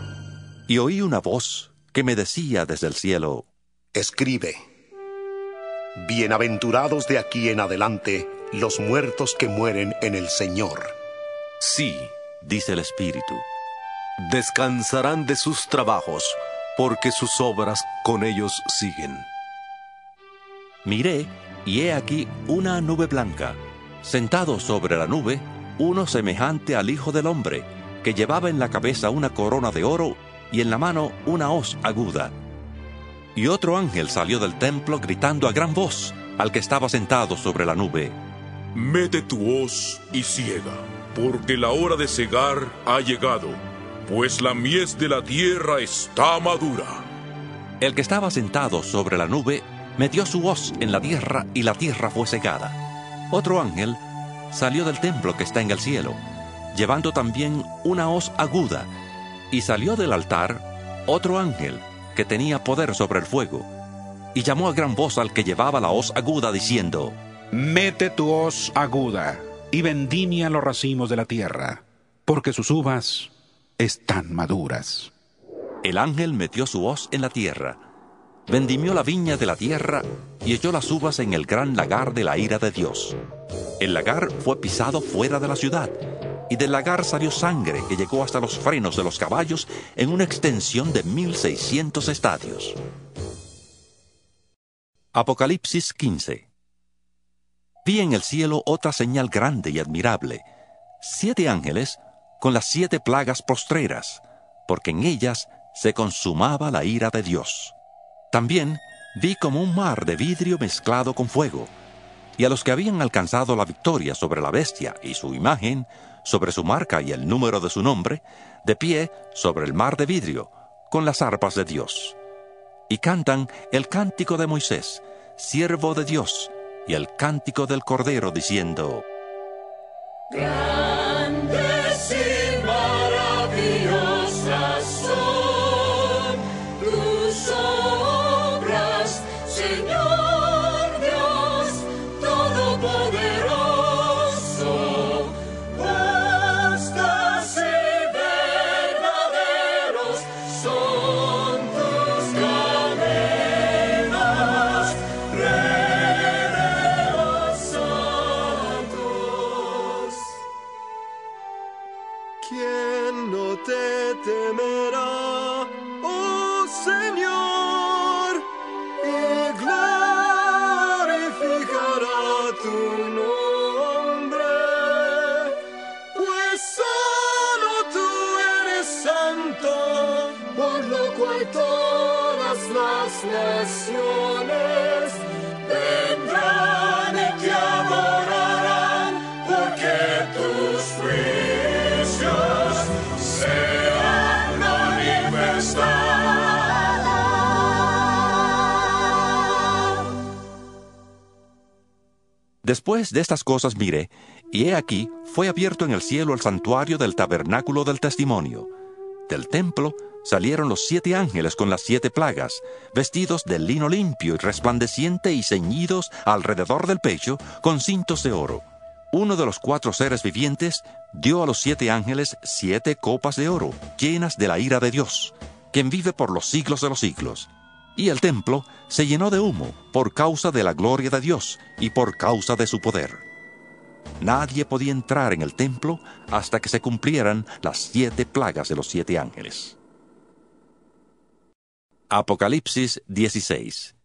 Y oí una voz que me decía desde el cielo, Escribe, Bienaventurados de aquí en adelante los muertos que mueren en el Señor. Sí, dice el Espíritu. Descansarán de sus trabajos, porque sus obras con ellos siguen. Miré, y he aquí una nube blanca. Sentado sobre la nube, uno semejante al Hijo del Hombre, que llevaba en la cabeza una corona de oro y en la mano una hoz aguda. Y otro ángel salió del templo gritando a gran voz al que estaba sentado sobre la nube. Mete tu hoz y ciega, porque la hora de cegar ha llegado, pues la mies de la tierra está madura. El que estaba sentado sobre la nube metió su hoz en la tierra y la tierra fue secada. Otro ángel salió del templo que está en el cielo, llevando también una hoz aguda, y salió del altar otro ángel que tenía poder sobre el fuego, y llamó a gran voz al que llevaba la hoz aguda, diciendo, Mete tu hoz aguda y vendimia los racimos de la tierra, porque sus uvas están maduras. El ángel metió su hoz en la tierra, vendimió la viña de la tierra y echó las uvas en el gran lagar de la ira de Dios. El lagar fue pisado fuera de la ciudad, y del lagar salió sangre que llegó hasta los frenos de los caballos en una extensión de 1600 estadios. Apocalipsis 15 Vi en el cielo otra señal grande y admirable, siete ángeles con las siete plagas postreras, porque en ellas se consumaba la ira de Dios. También vi como un mar de vidrio mezclado con fuego, y a los que habían alcanzado la victoria sobre la bestia y su imagen, sobre su marca y el número de su nombre, de pie sobre el mar de vidrio, con las arpas de Dios. Y cantan el cántico de Moisés, siervo de Dios, y el cántico del Cordero, diciendo, Después de estas cosas miré, y he aquí fue abierto en el cielo el santuario del tabernáculo del testimonio. Del templo salieron los siete ángeles con las siete plagas, vestidos de lino limpio y resplandeciente y ceñidos alrededor del pecho con cintos de oro. Uno de los cuatro seres vivientes dio a los siete ángeles siete copas de oro, llenas de la ira de Dios, quien vive por los siglos de los siglos. Y el templo se llenó de humo por causa de la gloria de Dios y por causa de su poder. Nadie podía entrar en el templo hasta que se cumplieran las siete plagas de los siete ángeles. Apocalipsis 16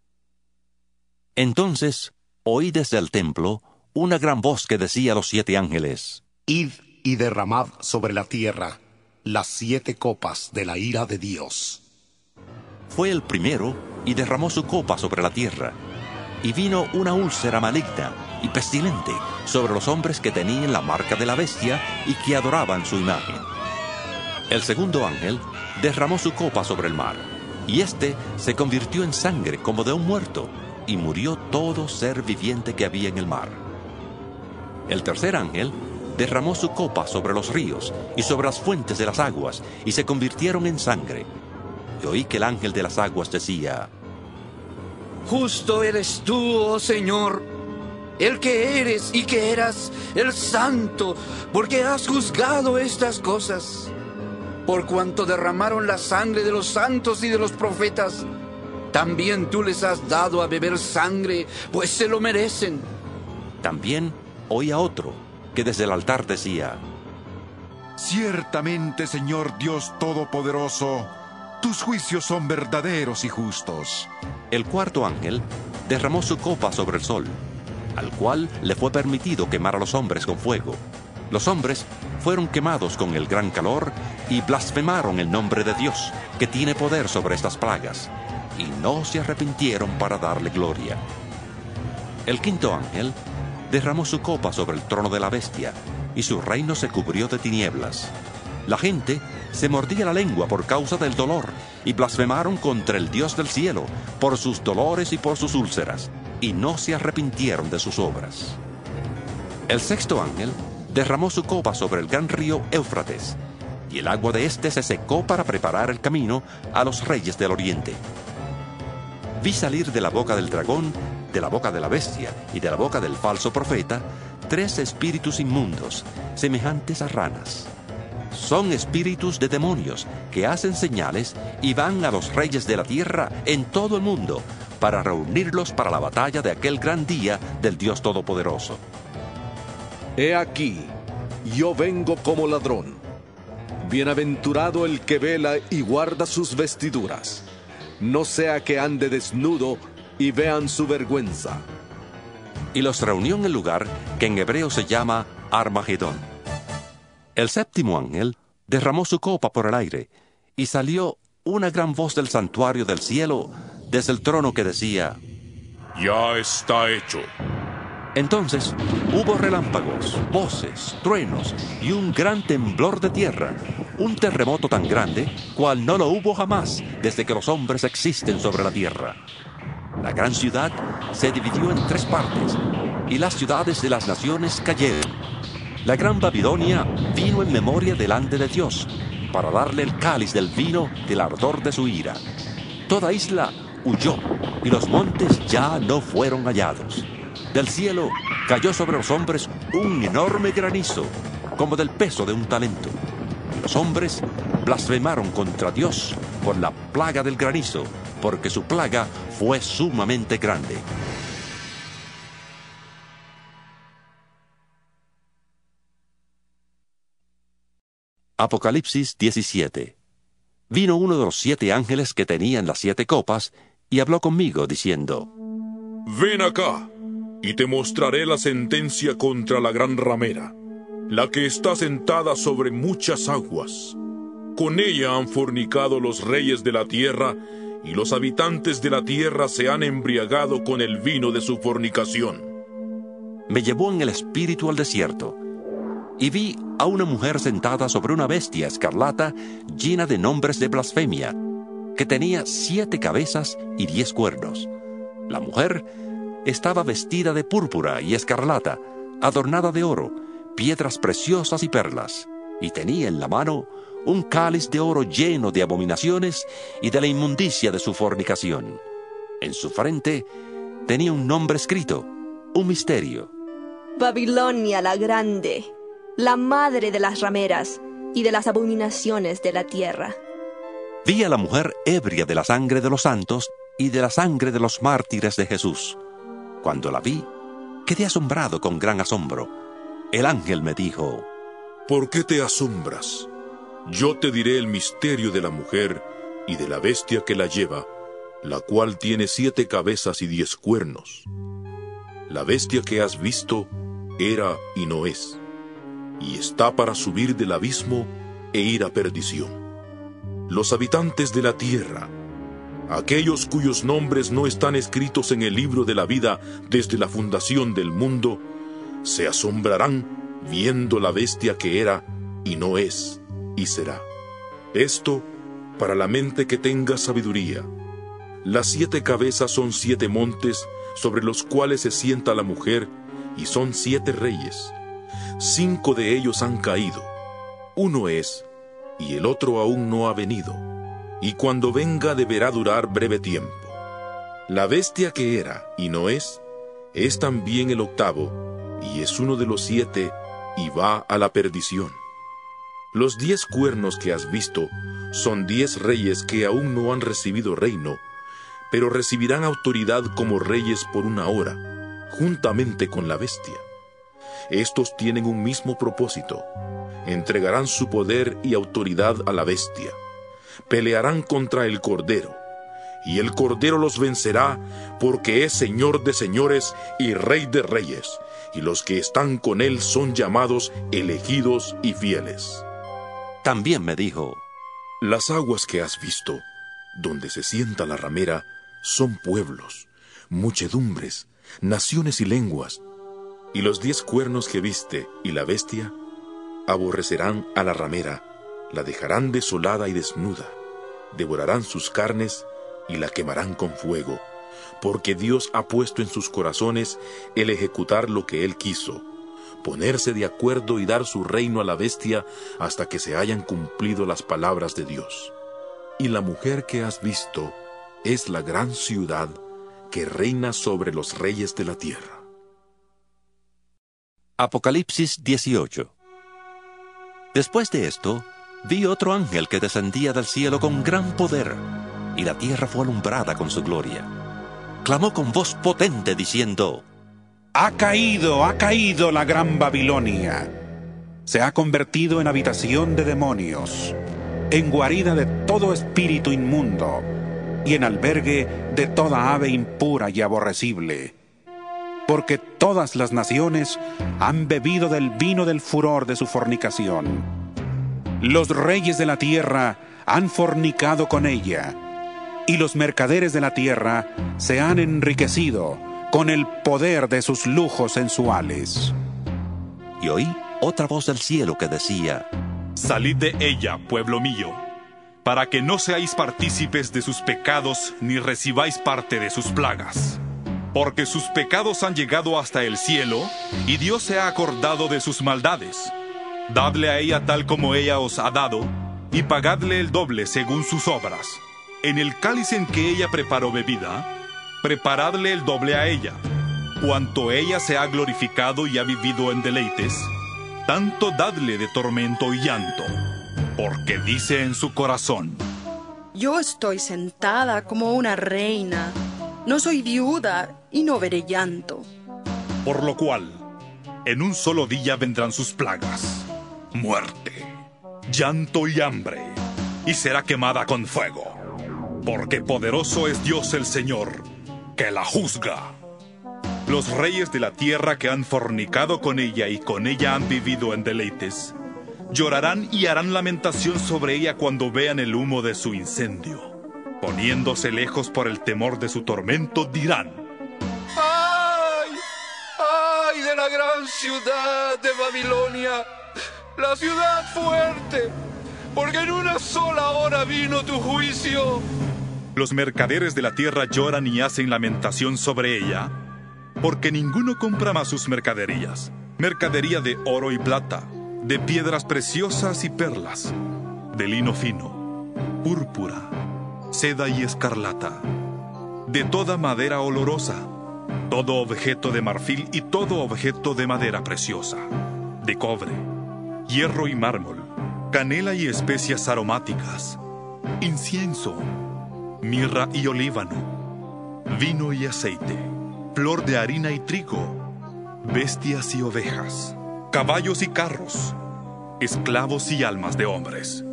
Entonces oí desde el templo una gran voz que decía a los siete ángeles, Id y derramad sobre la tierra las siete copas de la ira de Dios. Fue el primero y derramó su copa sobre la tierra. Y vino una úlcera maligna y pestilente sobre los hombres que tenían la marca de la bestia y que adoraban su imagen. El segundo ángel derramó su copa sobre el mar, y éste se convirtió en sangre como de un muerto, y murió todo ser viviente que había en el mar. El tercer ángel derramó su copa sobre los ríos y sobre las fuentes de las aguas, y se convirtieron en sangre. Y oí que el ángel de las aguas decía, Justo eres tú, oh Señor, el que eres y que eras el santo, porque has juzgado estas cosas. Por cuanto derramaron la sangre de los santos y de los profetas, también tú les has dado a beber sangre, pues se lo merecen. También oí a otro que desde el altar decía, Ciertamente, Señor Dios Todopoderoso, tus juicios son verdaderos y justos. El cuarto ángel derramó su copa sobre el sol, al cual le fue permitido quemar a los hombres con fuego. Los hombres fueron quemados con el gran calor y blasfemaron el nombre de Dios, que tiene poder sobre estas plagas, y no se arrepintieron para darle gloria. El quinto ángel derramó su copa sobre el trono de la bestia, y su reino se cubrió de tinieblas. La gente se mordía la lengua por causa del dolor, y blasfemaron contra el Dios del cielo, por sus dolores y por sus úlceras, y no se arrepintieron de sus obras. El sexto ángel derramó su copa sobre el gran río Éufrates, y el agua de éste se secó para preparar el camino a los reyes del oriente. Vi salir de la boca del dragón, de la boca de la bestia y de la boca del falso profeta tres espíritus inmundos, semejantes a ranas. Son espíritus de demonios que hacen señales y van a los reyes de la tierra en todo el mundo para reunirlos para la batalla de aquel gran día del Dios Todopoderoso. He aquí, yo vengo como ladrón. Bienaventurado el que vela y guarda sus vestiduras, no sea que ande desnudo y vean su vergüenza. Y los reunió en el lugar que en hebreo se llama Armagedón. El séptimo ángel derramó su copa por el aire, y salió una gran voz del santuario del cielo desde el trono que decía, Ya está hecho. Entonces hubo relámpagos, voces, truenos y un gran temblor de tierra, un terremoto tan grande cual no lo hubo jamás desde que los hombres existen sobre la tierra. La gran ciudad se dividió en tres partes y las ciudades de las naciones cayeron. La gran Babilonia vino en memoria delante de Dios para darle el cáliz del vino del ardor de su ira. Toda isla huyó y los montes ya no fueron hallados. Del cielo cayó sobre los hombres un enorme granizo, como del peso de un talento. Los hombres blasfemaron contra Dios por la plaga del granizo, porque su plaga fue sumamente grande. Apocalipsis 17 Vino uno de los siete ángeles que tenían las siete copas y habló conmigo diciendo, Ven acá, y te mostraré la sentencia contra la gran ramera, la que está sentada sobre muchas aguas. Con ella han fornicado los reyes de la tierra, y los habitantes de la tierra se han embriagado con el vino de su fornicación. Me llevó en el espíritu al desierto, y vi a una mujer sentada sobre una bestia escarlata llena de nombres de blasfemia, que tenía siete cabezas y diez cuernos. La mujer estaba vestida de púrpura y escarlata, adornada de oro, piedras preciosas y perlas, y tenía en la mano un cáliz de oro lleno de abominaciones y de la inmundicia de su fornicación. En su frente tenía un nombre escrito, un misterio. Babilonia la Grande, la madre de las rameras y de las abominaciones de la tierra. Vi a la mujer ebria de la sangre de los santos y de la sangre de los mártires de Jesús. Cuando la vi, quedé asombrado con gran asombro. El ángel me dijo, ¿Por qué te asombras? Yo te diré el misterio de la mujer y de la bestia que la lleva, la cual tiene siete cabezas y diez cuernos. La bestia que has visto era y no es, y está para subir del abismo e ir a perdición. Los habitantes de la tierra, aquellos cuyos nombres no están escritos en el libro de la vida desde la fundación del mundo, se asombrarán viendo la bestia que era y no es y será. Esto para la mente que tenga sabiduría. Las siete cabezas son siete montes sobre los cuales se sienta la mujer y son siete reyes. Cinco de ellos han caído. Uno es y el otro aún no ha venido, y cuando venga deberá durar breve tiempo. La bestia que era y no es, es también el octavo, y es uno de los siete, y va a la perdición. Los diez cuernos que has visto son diez reyes que aún no han recibido reino, pero recibirán autoridad como reyes por una hora, juntamente con la bestia. Estos tienen un mismo propósito, entregarán su poder y autoridad a la bestia. Pelearán contra el Cordero, y el Cordero los vencerá porque es Señor de señores y Rey de reyes, y los que están con él son llamados elegidos y fieles. También me dijo, Las aguas que has visto, donde se sienta la ramera, son pueblos, muchedumbres, naciones y lenguas, y los diez cuernos que viste y la bestia aborrecerán a la ramera, la dejarán desolada y desnuda, devorarán sus carnes y la quemarán con fuego, porque Dios ha puesto en sus corazones el ejecutar lo que Él quiso, ponerse de acuerdo y dar su reino a la bestia hasta que se hayan cumplido las palabras de Dios. Y la mujer que has visto es la gran ciudad que reina sobre los reyes de la tierra. Apocalipsis 18 Después de esto, vi otro ángel que descendía del cielo con gran poder, y la tierra fue alumbrada con su gloria. Clamó con voz potente diciendo, Ha caído, ha caído la gran Babilonia. Se ha convertido en habitación de demonios, en guarida de todo espíritu inmundo, y en albergue de toda ave impura y aborrecible porque todas las naciones han bebido del vino del furor de su fornicación. Los reyes de la tierra han fornicado con ella, y los mercaderes de la tierra se han enriquecido con el poder de sus lujos sensuales. Y oí otra voz del cielo que decía, Salid de ella, pueblo mío, para que no seáis partícipes de sus pecados ni recibáis parte de sus plagas porque sus pecados han llegado hasta el cielo y Dios se ha acordado de sus maldades. Dadle a ella tal como ella os ha dado y pagadle el doble según sus obras. En el cáliz en que ella preparó bebida, preparadle el doble a ella. Cuanto ella se ha glorificado y ha vivido en deleites, tanto dadle de tormento y llanto, porque dice en su corazón, Yo estoy sentada como una reina, no soy viuda y no veré llanto. Por lo cual, en un solo día vendrán sus plagas, muerte, llanto y hambre, y será quemada con fuego, porque poderoso es Dios el Señor, que la juzga. Los reyes de la tierra que han fornicado con ella y con ella han vivido en deleites, llorarán y harán lamentación sobre ella cuando vean el humo de su incendio. Poniéndose lejos por el temor de su tormento, dirán, ¡Ay! ¡Ay de la gran ciudad de Babilonia! La ciudad fuerte, porque en una sola hora vino tu juicio. Los mercaderes de la tierra lloran y hacen lamentación sobre ella, porque ninguno compra más sus mercaderías. Mercadería de oro y plata, de piedras preciosas y perlas, de lino fino, púrpura, seda y escarlata, de toda madera olorosa, todo objeto de marfil y todo objeto de madera preciosa, de cobre, hierro y mármol, canela y especias aromáticas, incienso, mirra y olíbano, vino y aceite, flor de harina y trigo, bestias y ovejas, caballos y carros, esclavos y almas de hombres.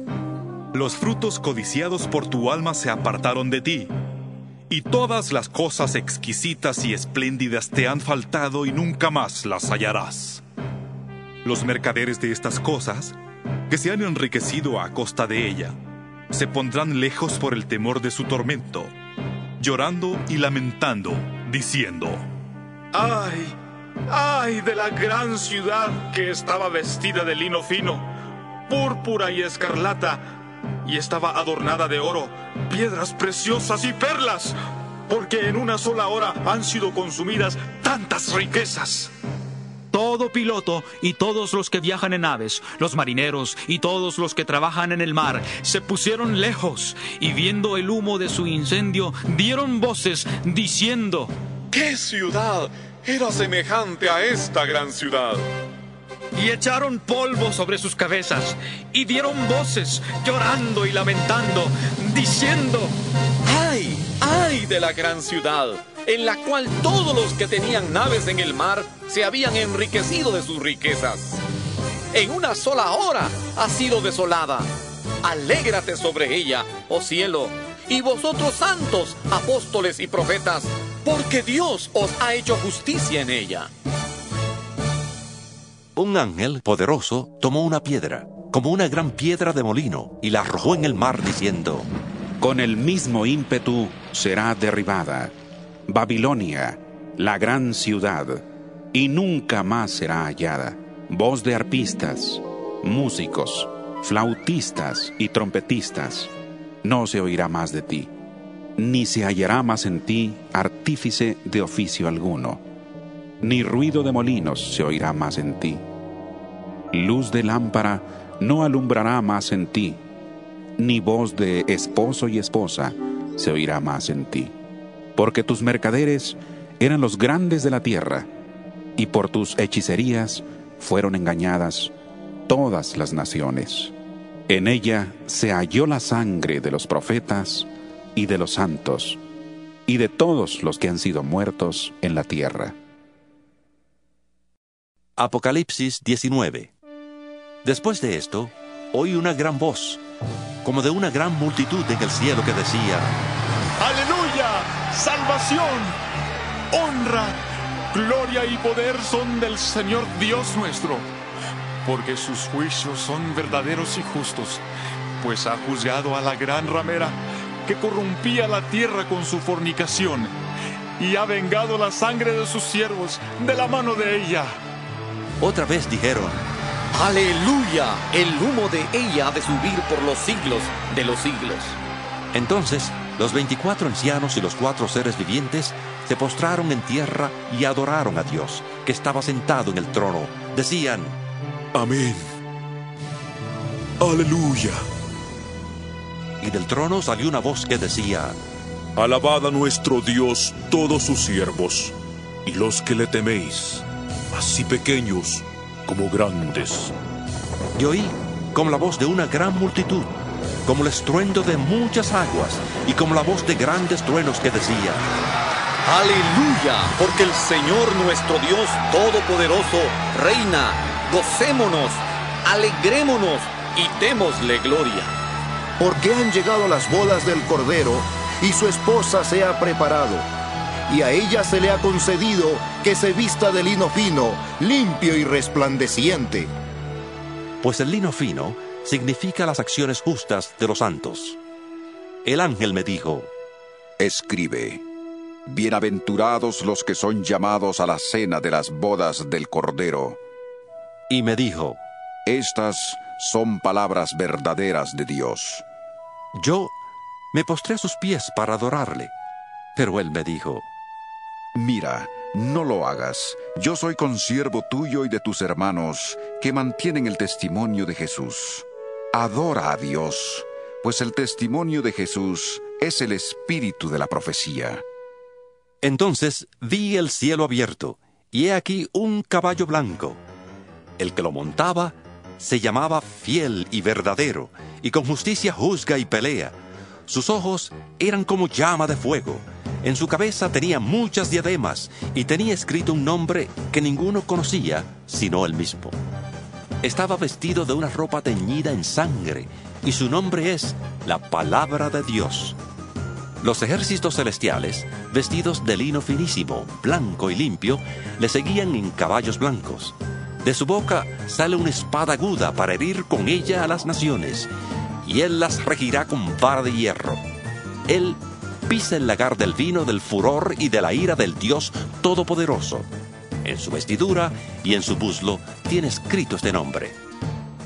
Los frutos codiciados por tu alma se apartaron de ti, y todas las cosas exquisitas y espléndidas te han faltado y nunca más las hallarás. Los mercaderes de estas cosas, que se han enriquecido a costa de ella, se pondrán lejos por el temor de su tormento, llorando y lamentando, diciendo, ¡Ay! ¡Ay de la gran ciudad que estaba vestida de lino fino, púrpura y escarlata, y estaba adornada de oro, piedras preciosas y perlas, porque en una sola hora han sido consumidas tantas riquezas. Todo piloto y todos los que viajan en aves, los marineros y todos los que trabajan en el mar, se pusieron lejos y viendo el humo de su incendio, dieron voces diciendo, ¿Qué ciudad era semejante a esta gran ciudad? Y echaron polvo sobre sus cabezas y dieron voces llorando y lamentando, diciendo, ¡Ay! ¡Ay de la gran ciudad! En la cual todos los que tenían naves en el mar se habían enriquecido de sus riquezas. En una sola hora ha sido desolada. Alégrate sobre ella, oh cielo, y vosotros santos, apóstoles y profetas, porque Dios os ha hecho justicia en ella. Un ángel poderoso tomó una piedra, como una gran piedra de molino, y la arrojó en el mar diciendo, Con el mismo ímpetu será derribada Babilonia, la gran ciudad, y nunca más será hallada. Voz de arpistas, músicos, flautistas y trompetistas, no se oirá más de ti, ni se hallará más en ti artífice de oficio alguno, ni ruido de molinos se oirá más en ti. Luz de lámpara no alumbrará más en ti, ni voz de esposo y esposa se oirá más en ti porque tus mercaderes eran los grandes de la tierra, y por tus hechicerías fueron engañadas todas las naciones. En ella se halló la sangre de los profetas y de los santos, y de todos los que han sido muertos en la tierra. Apocalipsis 19 Después de esto, oí una gran voz, como de una gran multitud en el cielo que decía, ¡Aleluya! salvación, honra, gloria y poder son del Señor Dios nuestro, porque sus juicios son verdaderos y justos, pues ha juzgado a la gran ramera que corrompía la tierra con su fornicación, y ha vengado la sangre de sus siervos de la mano de ella. Otra vez dijeron, Aleluya, el humo de ella ha de subir por los siglos de los siglos. Entonces Los veinticuatro ancianos y los cuatro seres vivientes se postraron en tierra y adoraron a Dios, que estaba sentado en el trono. Decían, Amén. Aleluya. Y del trono salió una voz que decía, Alabad a nuestro Dios todos sus siervos, y los que le teméis, así pequeños como grandes. Y oí como la voz de una gran multitud, como el estruendo de muchas aguas, y como la voz de grandes truenos que decía, Aleluya, porque el Señor nuestro Dios Todopoderoso reina. Gocémonos, alegrémonos y démosle gloria. Porque han llegado las bodas del Cordero y su esposa se ha preparado. Y a ella se le ha concedido que se vista de lino fino, limpio y resplandeciente. Pues el lino fino significa las acciones justas de los santos. El ángel me dijo, Escribe, bienaventurados los que son llamados a la cena de las bodas del Cordero. Y me dijo, Estas son palabras verdaderas de Dios. Yo me postré a sus pies para adorarle, pero él me dijo, Mira, no lo hagas. Yo soy consiervo tuyo y de tus hermanos, que mantienen el testimonio de Jesús. Adora a Dios, pues el testimonio de Jesús es el espíritu de la profecía. Entonces vi el cielo abierto, y he aquí un caballo blanco. El que lo montaba se llamaba fiel y verdadero, y con justicia juzga y pelea. Sus ojos eran como llama de fuego. En su cabeza tenía muchas diademas y tenía escrito un nombre que ninguno conocía sino él mismo. Estaba vestido de una ropa teñida en sangre y su nombre es la palabra de Dios. Los ejércitos celestiales, vestidos de lino finísimo, blanco y limpio, le seguían en caballos blancos. De su boca sale una espada aguda para herir con ella a las naciones, y él las regirá con vara de hierro. Él pisa el lagar del vino del furor y de la ira del Dios Todopoderoso. En su vestidura y en su buslo tiene escrito este nombre.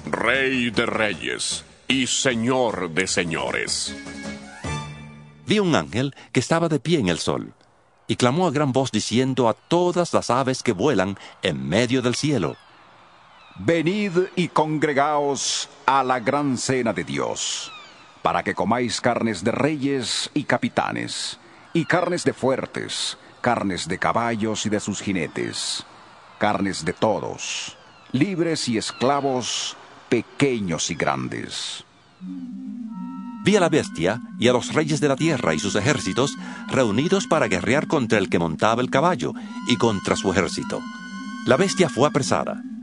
Rey de reyes y Señor de señores. Vi un ángel que estaba de pie en el sol, y clamó a gran voz diciendo a todas las aves que vuelan en medio del cielo, Venid y congregaos a la gran cena de Dios, para que comáis carnes de reyes y capitanes, y carnes de fuertes, carnes de caballos y de sus jinetes, carnes de todos, libres y esclavos, pequeños y grandes. Vi a la bestia y a los reyes de la tierra y sus ejércitos reunidos para guerrear contra el que montaba el caballo y contra su ejército. La bestia fue apresada,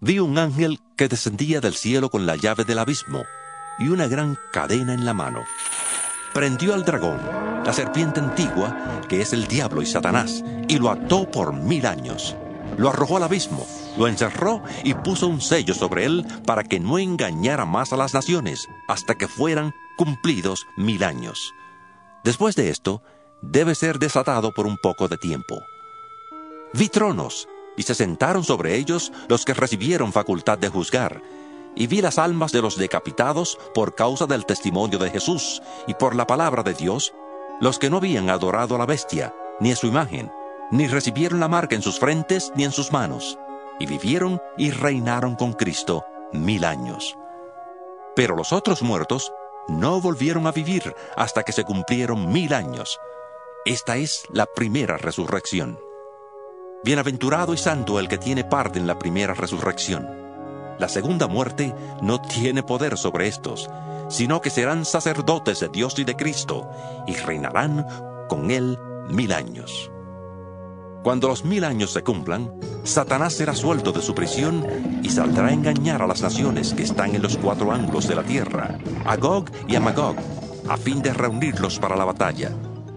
Vi un ángel que descendía del cielo con la llave del abismo y una gran cadena en la mano. Prendió al dragón, la serpiente antigua, que es el diablo y Satanás, y lo ató por mil años. Lo arrojó al abismo, lo encerró y puso un sello sobre él para que no engañara más a las naciones hasta que fueran cumplidos mil años. Después de esto, debe ser desatado por un poco de tiempo. Vi tronos y se sentaron sobre ellos los que recibieron facultad de juzgar. Y vi las almas de los decapitados por causa del testimonio de Jesús y por la palabra de Dios, los que no habían adorado a la bestia, ni a su imagen, ni recibieron la marca en sus frentes ni en sus manos, y vivieron y reinaron con Cristo mil años. Pero los otros muertos no volvieron a vivir hasta que se cumplieron mil años. Esta es la primera resurrección. Bienaventurado y santo el que tiene parte en la primera resurrección. La segunda muerte no tiene poder sobre estos, sino que serán sacerdotes de Dios y de Cristo, y reinarán con él mil años. Cuando los mil años se cumplan, Satanás será suelto de su prisión y saldrá a engañar a las naciones que están en los cuatro ángulos de la tierra, a Gog y a Magog, a fin de reunirlos para la batalla.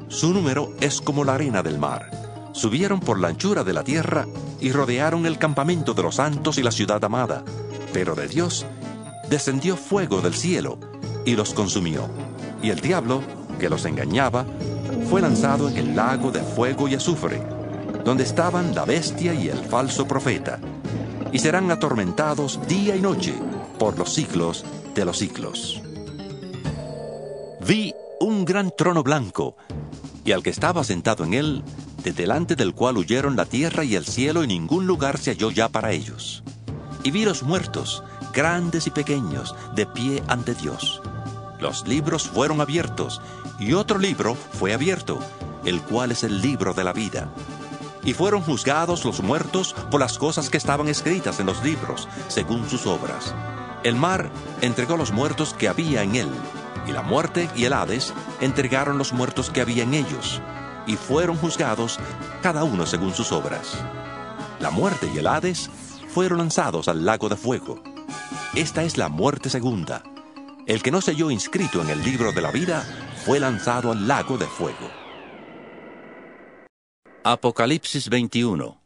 Su número es como la arena del mar. Subieron por la anchura de la tierra y rodearon el campamento de los santos y la ciudad amada. Pero de Dios descendió fuego del cielo y los consumió. Y el diablo, que los engañaba, fue lanzado en el lago de fuego y azufre, donde estaban la bestia y el falso profeta, y serán atormentados día y noche por los siglos de los siglos. Vi un gran trono blanco, y al que estaba sentado en él, de delante del cual huyeron la tierra y el cielo, y ningún lugar se halló ya para ellos. Y vi los muertos, grandes y pequeños, de pie ante Dios. Los libros fueron abiertos, y otro libro fue abierto, el cual es el libro de la vida. Y fueron juzgados los muertos por las cosas que estaban escritas en los libros, según sus obras. El mar entregó los muertos que había en él, y la muerte y el Hades entregaron los muertos que había en ellos, y fueron juzgados cada uno según sus obras. La muerte y el Hades fueron lanzados al lago de fuego. Esta es la muerte segunda. El que no se halló inscrito en el libro de la vida fue lanzado al lago de fuego. Apocalipsis 21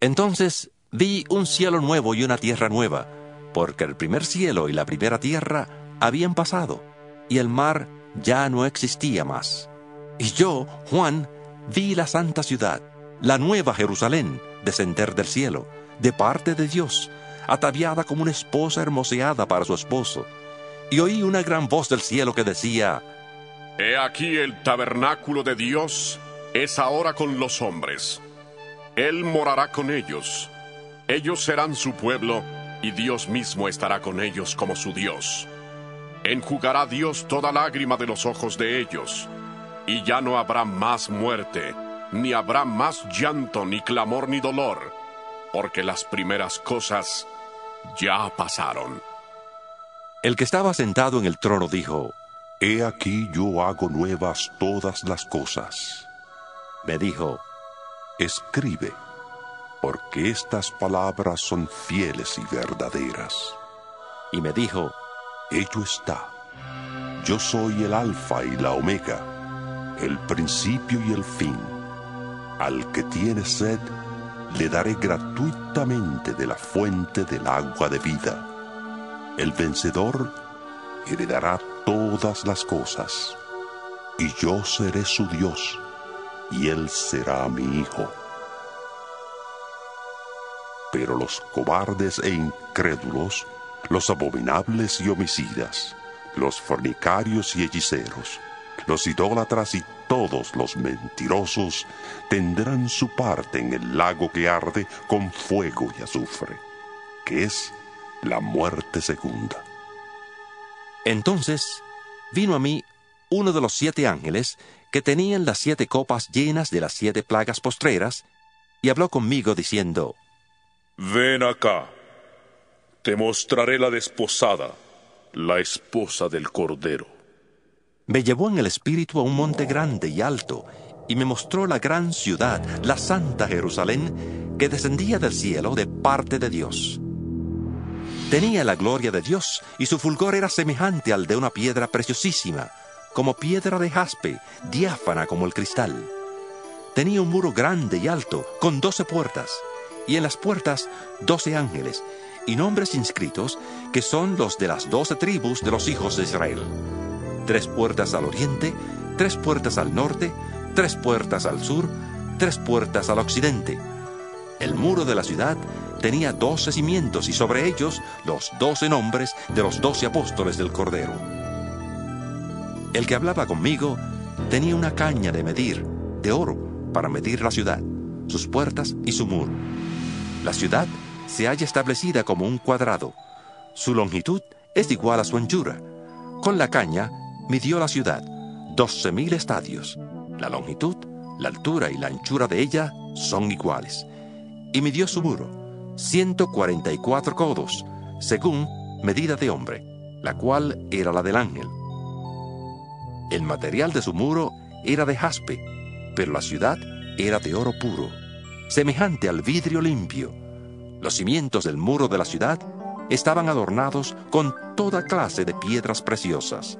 Entonces vi un cielo nuevo y una tierra nueva, porque el primer cielo y la primera tierra habían pasado, y el mar ya no existía más. Y yo, Juan, vi la santa ciudad, la nueva Jerusalén, descender del cielo, de parte de Dios, ataviada como una esposa hermoseada para su esposo. Y oí una gran voz del cielo que decía, He aquí el tabernáculo de Dios es ahora con los hombres. Él morará con ellos. Ellos serán su pueblo y Dios mismo estará con ellos como su Dios. Enjugará Dios toda lágrima de los ojos de ellos, y ya no habrá más muerte, ni habrá más llanto, ni clamor, ni dolor, porque las primeras cosas ya pasaron. El que estaba sentado en el trono dijo, He aquí yo hago nuevas todas las cosas. Me dijo, Escribe, porque estas palabras son fieles y verdaderas. Y me dijo, Hecho está. Yo soy el alfa y la omega, el principio y el fin. Al que tiene sed, le daré gratuitamente de la fuente del agua de vida. El vencedor heredará todas las cosas, y yo seré su Dios, y él será mi hijo. Pero los cobardes e incrédulos, los abominables y homicidas, los fornicarios y hechiceros, los idólatras y todos los mentirosos tendrán su parte en el lago que arde con fuego y azufre, que es la muerte segunda. Entonces vino a mí uno de los siete ángeles que tenían las siete copas llenas de las siete plagas postreras, y habló conmigo diciendo, Ven acá, te mostraré la desposada, la esposa del Cordero. Me llevó en el espíritu a un monte grande y alto, y me mostró la gran ciudad, la santa Jerusalén, que descendía del cielo de parte de Dios. Tenía la gloria de Dios, y su fulgor era semejante al de una piedra preciosísima, como piedra de jaspe, diáfana como el cristal. Tenía un muro grande y alto, con doce puertas, y en las puertas doce ángeles, y nombres inscritos que son los de las doce tribus de los hijos de Israel. Tres puertas al oriente, tres puertas al norte, tres puertas al sur, tres puertas al occidente. El muro de la ciudad tenía doce cimientos y sobre ellos los doce nombres de los doce apóstoles del Cordero. El que hablaba conmigo tenía una caña de medir, de oro, para medir la ciudad, sus puertas y su muro. La ciudad se halla establecida como un cuadrado. Su longitud es igual a su anchura. Con la caña midió la ciudad, doce mil estadios. La longitud, la altura y la anchura de ella son iguales. Y midió su muro, 144 codos, según medida de hombre, la cual era la del ángel. El material de su muro era de jaspe, pero la ciudad era de oro puro, semejante al vidrio limpio. Los cimientos del muro de la ciudad estaban adornados con toda clase de piedras preciosas.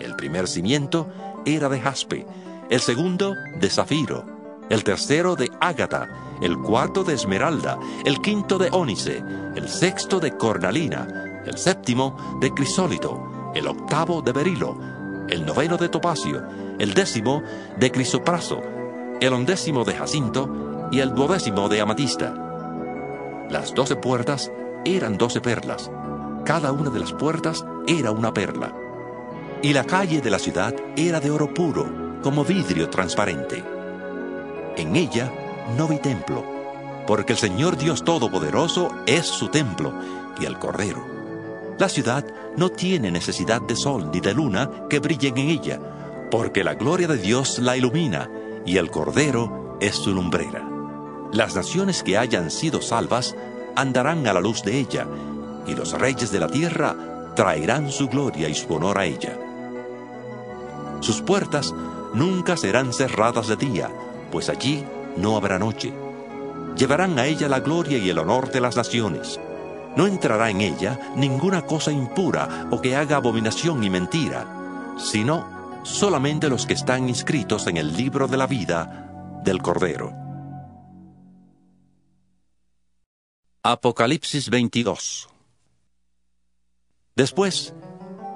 El primer cimiento era de jaspe, el segundo de zafiro, el tercero de ágata, el cuarto de esmeralda, el quinto de ónice, el sexto de cornalina, el séptimo de crisólito, el octavo de berilo, el noveno de topacio, el décimo de crisopraso, el undécimo de jacinto y el duodécimo de amatista. Las doce puertas eran doce perlas, cada una de las puertas era una perla. Y la calle de la ciudad era de oro puro, como vidrio transparente. En ella no vi templo, porque el Señor Dios Todopoderoso es su templo y el Cordero. La ciudad no tiene necesidad de sol ni de luna que brillen en ella, porque la gloria de Dios la ilumina y el Cordero es su lumbrera. Las naciones que hayan sido salvas andarán a la luz de ella, y los reyes de la tierra traerán su gloria y su honor a ella. Sus puertas nunca serán cerradas de día, pues allí no habrá noche. Llevarán a ella la gloria y el honor de las naciones. No entrará en ella ninguna cosa impura o que haga abominación y mentira, sino solamente los que están inscritos en el libro de la vida del Cordero. Apocalipsis 22 Después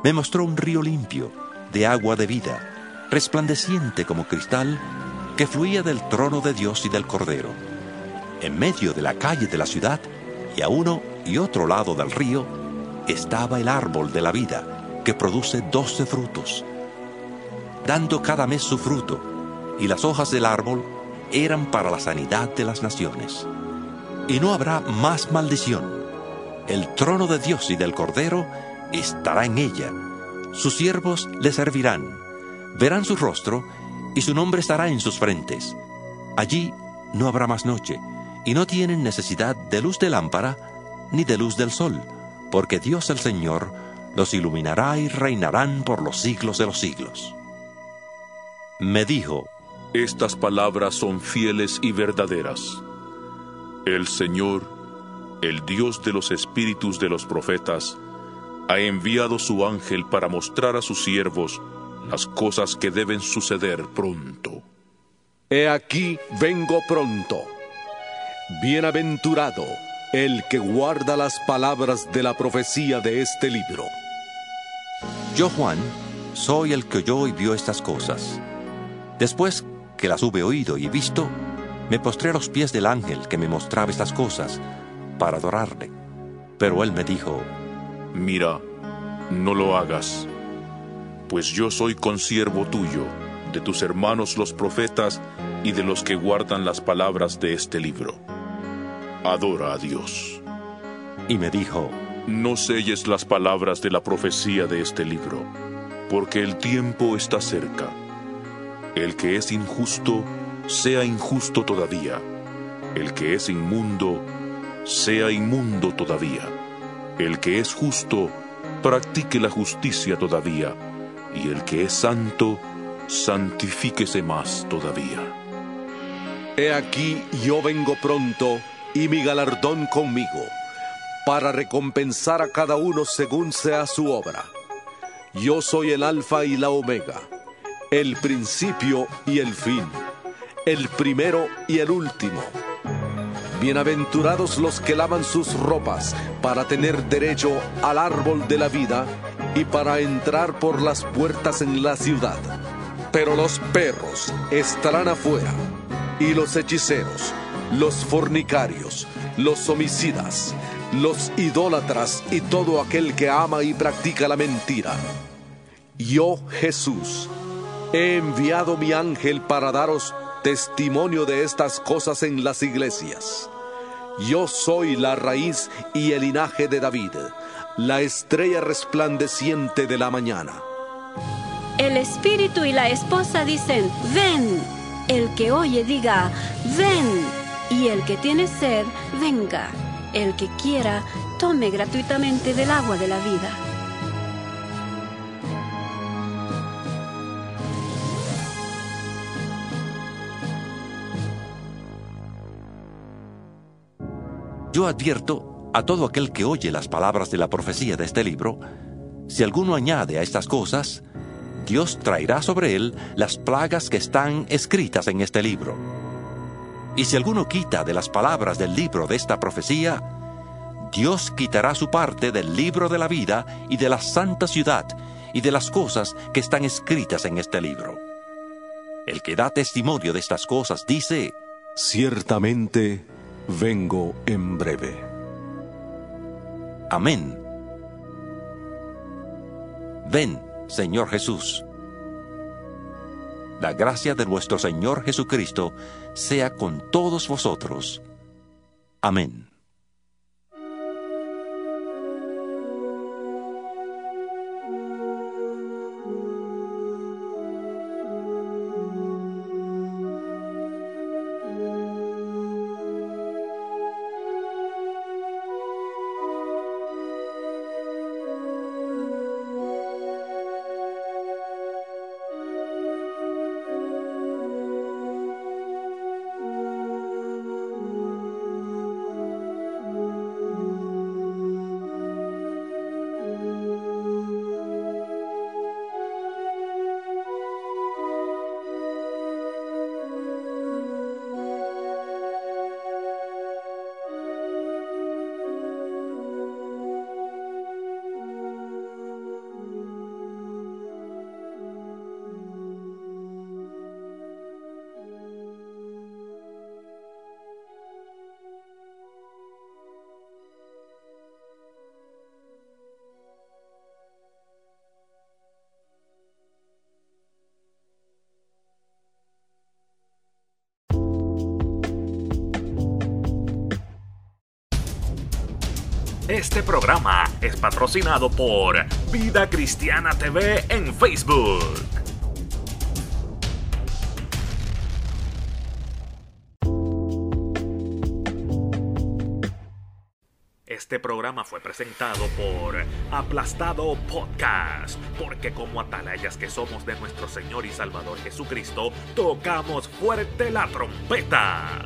me mostró un río limpio, de agua de vida, resplandeciente como cristal, que fluía del trono de Dios y del Cordero. En medio de la calle de la ciudad, y a uno y otro lado del río, estaba el árbol de la vida, que produce doce frutos, dando cada mes su fruto, y las hojas del árbol eran para la sanidad de las naciones. Y no habrá más maldición. El trono de Dios y del Cordero estará en ella. Sus siervos le servirán. Verán su rostro y su nombre estará en sus frentes. Allí no habrá más noche y no tienen necesidad de luz de lámpara ni de luz del sol, porque Dios el Señor los iluminará y reinarán por los siglos de los siglos. Me dijo, Estas palabras son fieles y verdaderas. El Señor, el Dios de los espíritus de los profetas, ha enviado su ángel para mostrar a sus siervos las cosas que deben suceder pronto. He aquí vengo pronto. Bienaventurado el que guarda las palabras de la profecía de este libro. Yo, Juan, soy el que oyó y vio estas cosas. Después que las hube oído y visto, me postré a los pies del ángel que me mostraba estas cosas, para adorarle. Pero él me dijo, Mira, no lo hagas, pues yo soy consiervo tuyo, de tus hermanos los profetas y de los que guardan las palabras de este libro. Adora a Dios. Y me dijo, No selles las palabras de la profecía de este libro, porque el tiempo está cerca. El que es injusto, sea injusto todavía. El que es inmundo, sea inmundo todavía. El que es justo, practique la justicia todavía. Y el que es santo, santifíquese más todavía. He aquí yo vengo pronto y mi galardón conmigo, para recompensar a cada uno según sea su obra. Yo soy el alfa y la omega, el principio y el fin, el primero y el último. Bienaventurados los que lavan sus ropas para tener derecho al árbol de la vida y para entrar por las puertas en la ciudad. Pero los perros estarán afuera, y los hechiceros, los fornicarios, los homicidas, los idólatras y todo aquel que ama y practica la mentira. Yo, Jesús, he enviado mi ángel para daros testimonio de estas cosas en las iglesias. Yo soy la raíz y el linaje de David, la estrella resplandeciente de la mañana. El espíritu y la esposa dicen, ven. El que oye diga, ven. Y el que tiene sed, venga. El que quiera, tome gratuitamente del agua de la vida. Yo advierto a todo aquel que oye las palabras de la profecía de este libro, si alguno añade a estas cosas, Dios traerá sobre él las plagas que están escritas en este libro. Y si alguno quita de las palabras del libro de esta profecía, Dios quitará su parte del libro de la vida y de la santa ciudad y de las cosas que están escritas en este libro. El que da testimonio de estas cosas dice, Ciertamente vengo en breve. Amén. Ven, Señor Jesús. La gracia de nuestro Señor Jesucristo sea con todos vosotros. Amén. Este programa es patrocinado por Vida Cristiana TV en Facebook. Este programa fue presentado por Aplastado Podcast, porque como atalayas que somos de nuestro Señor y Salvador Jesucristo, tocamos fuerte la trompeta.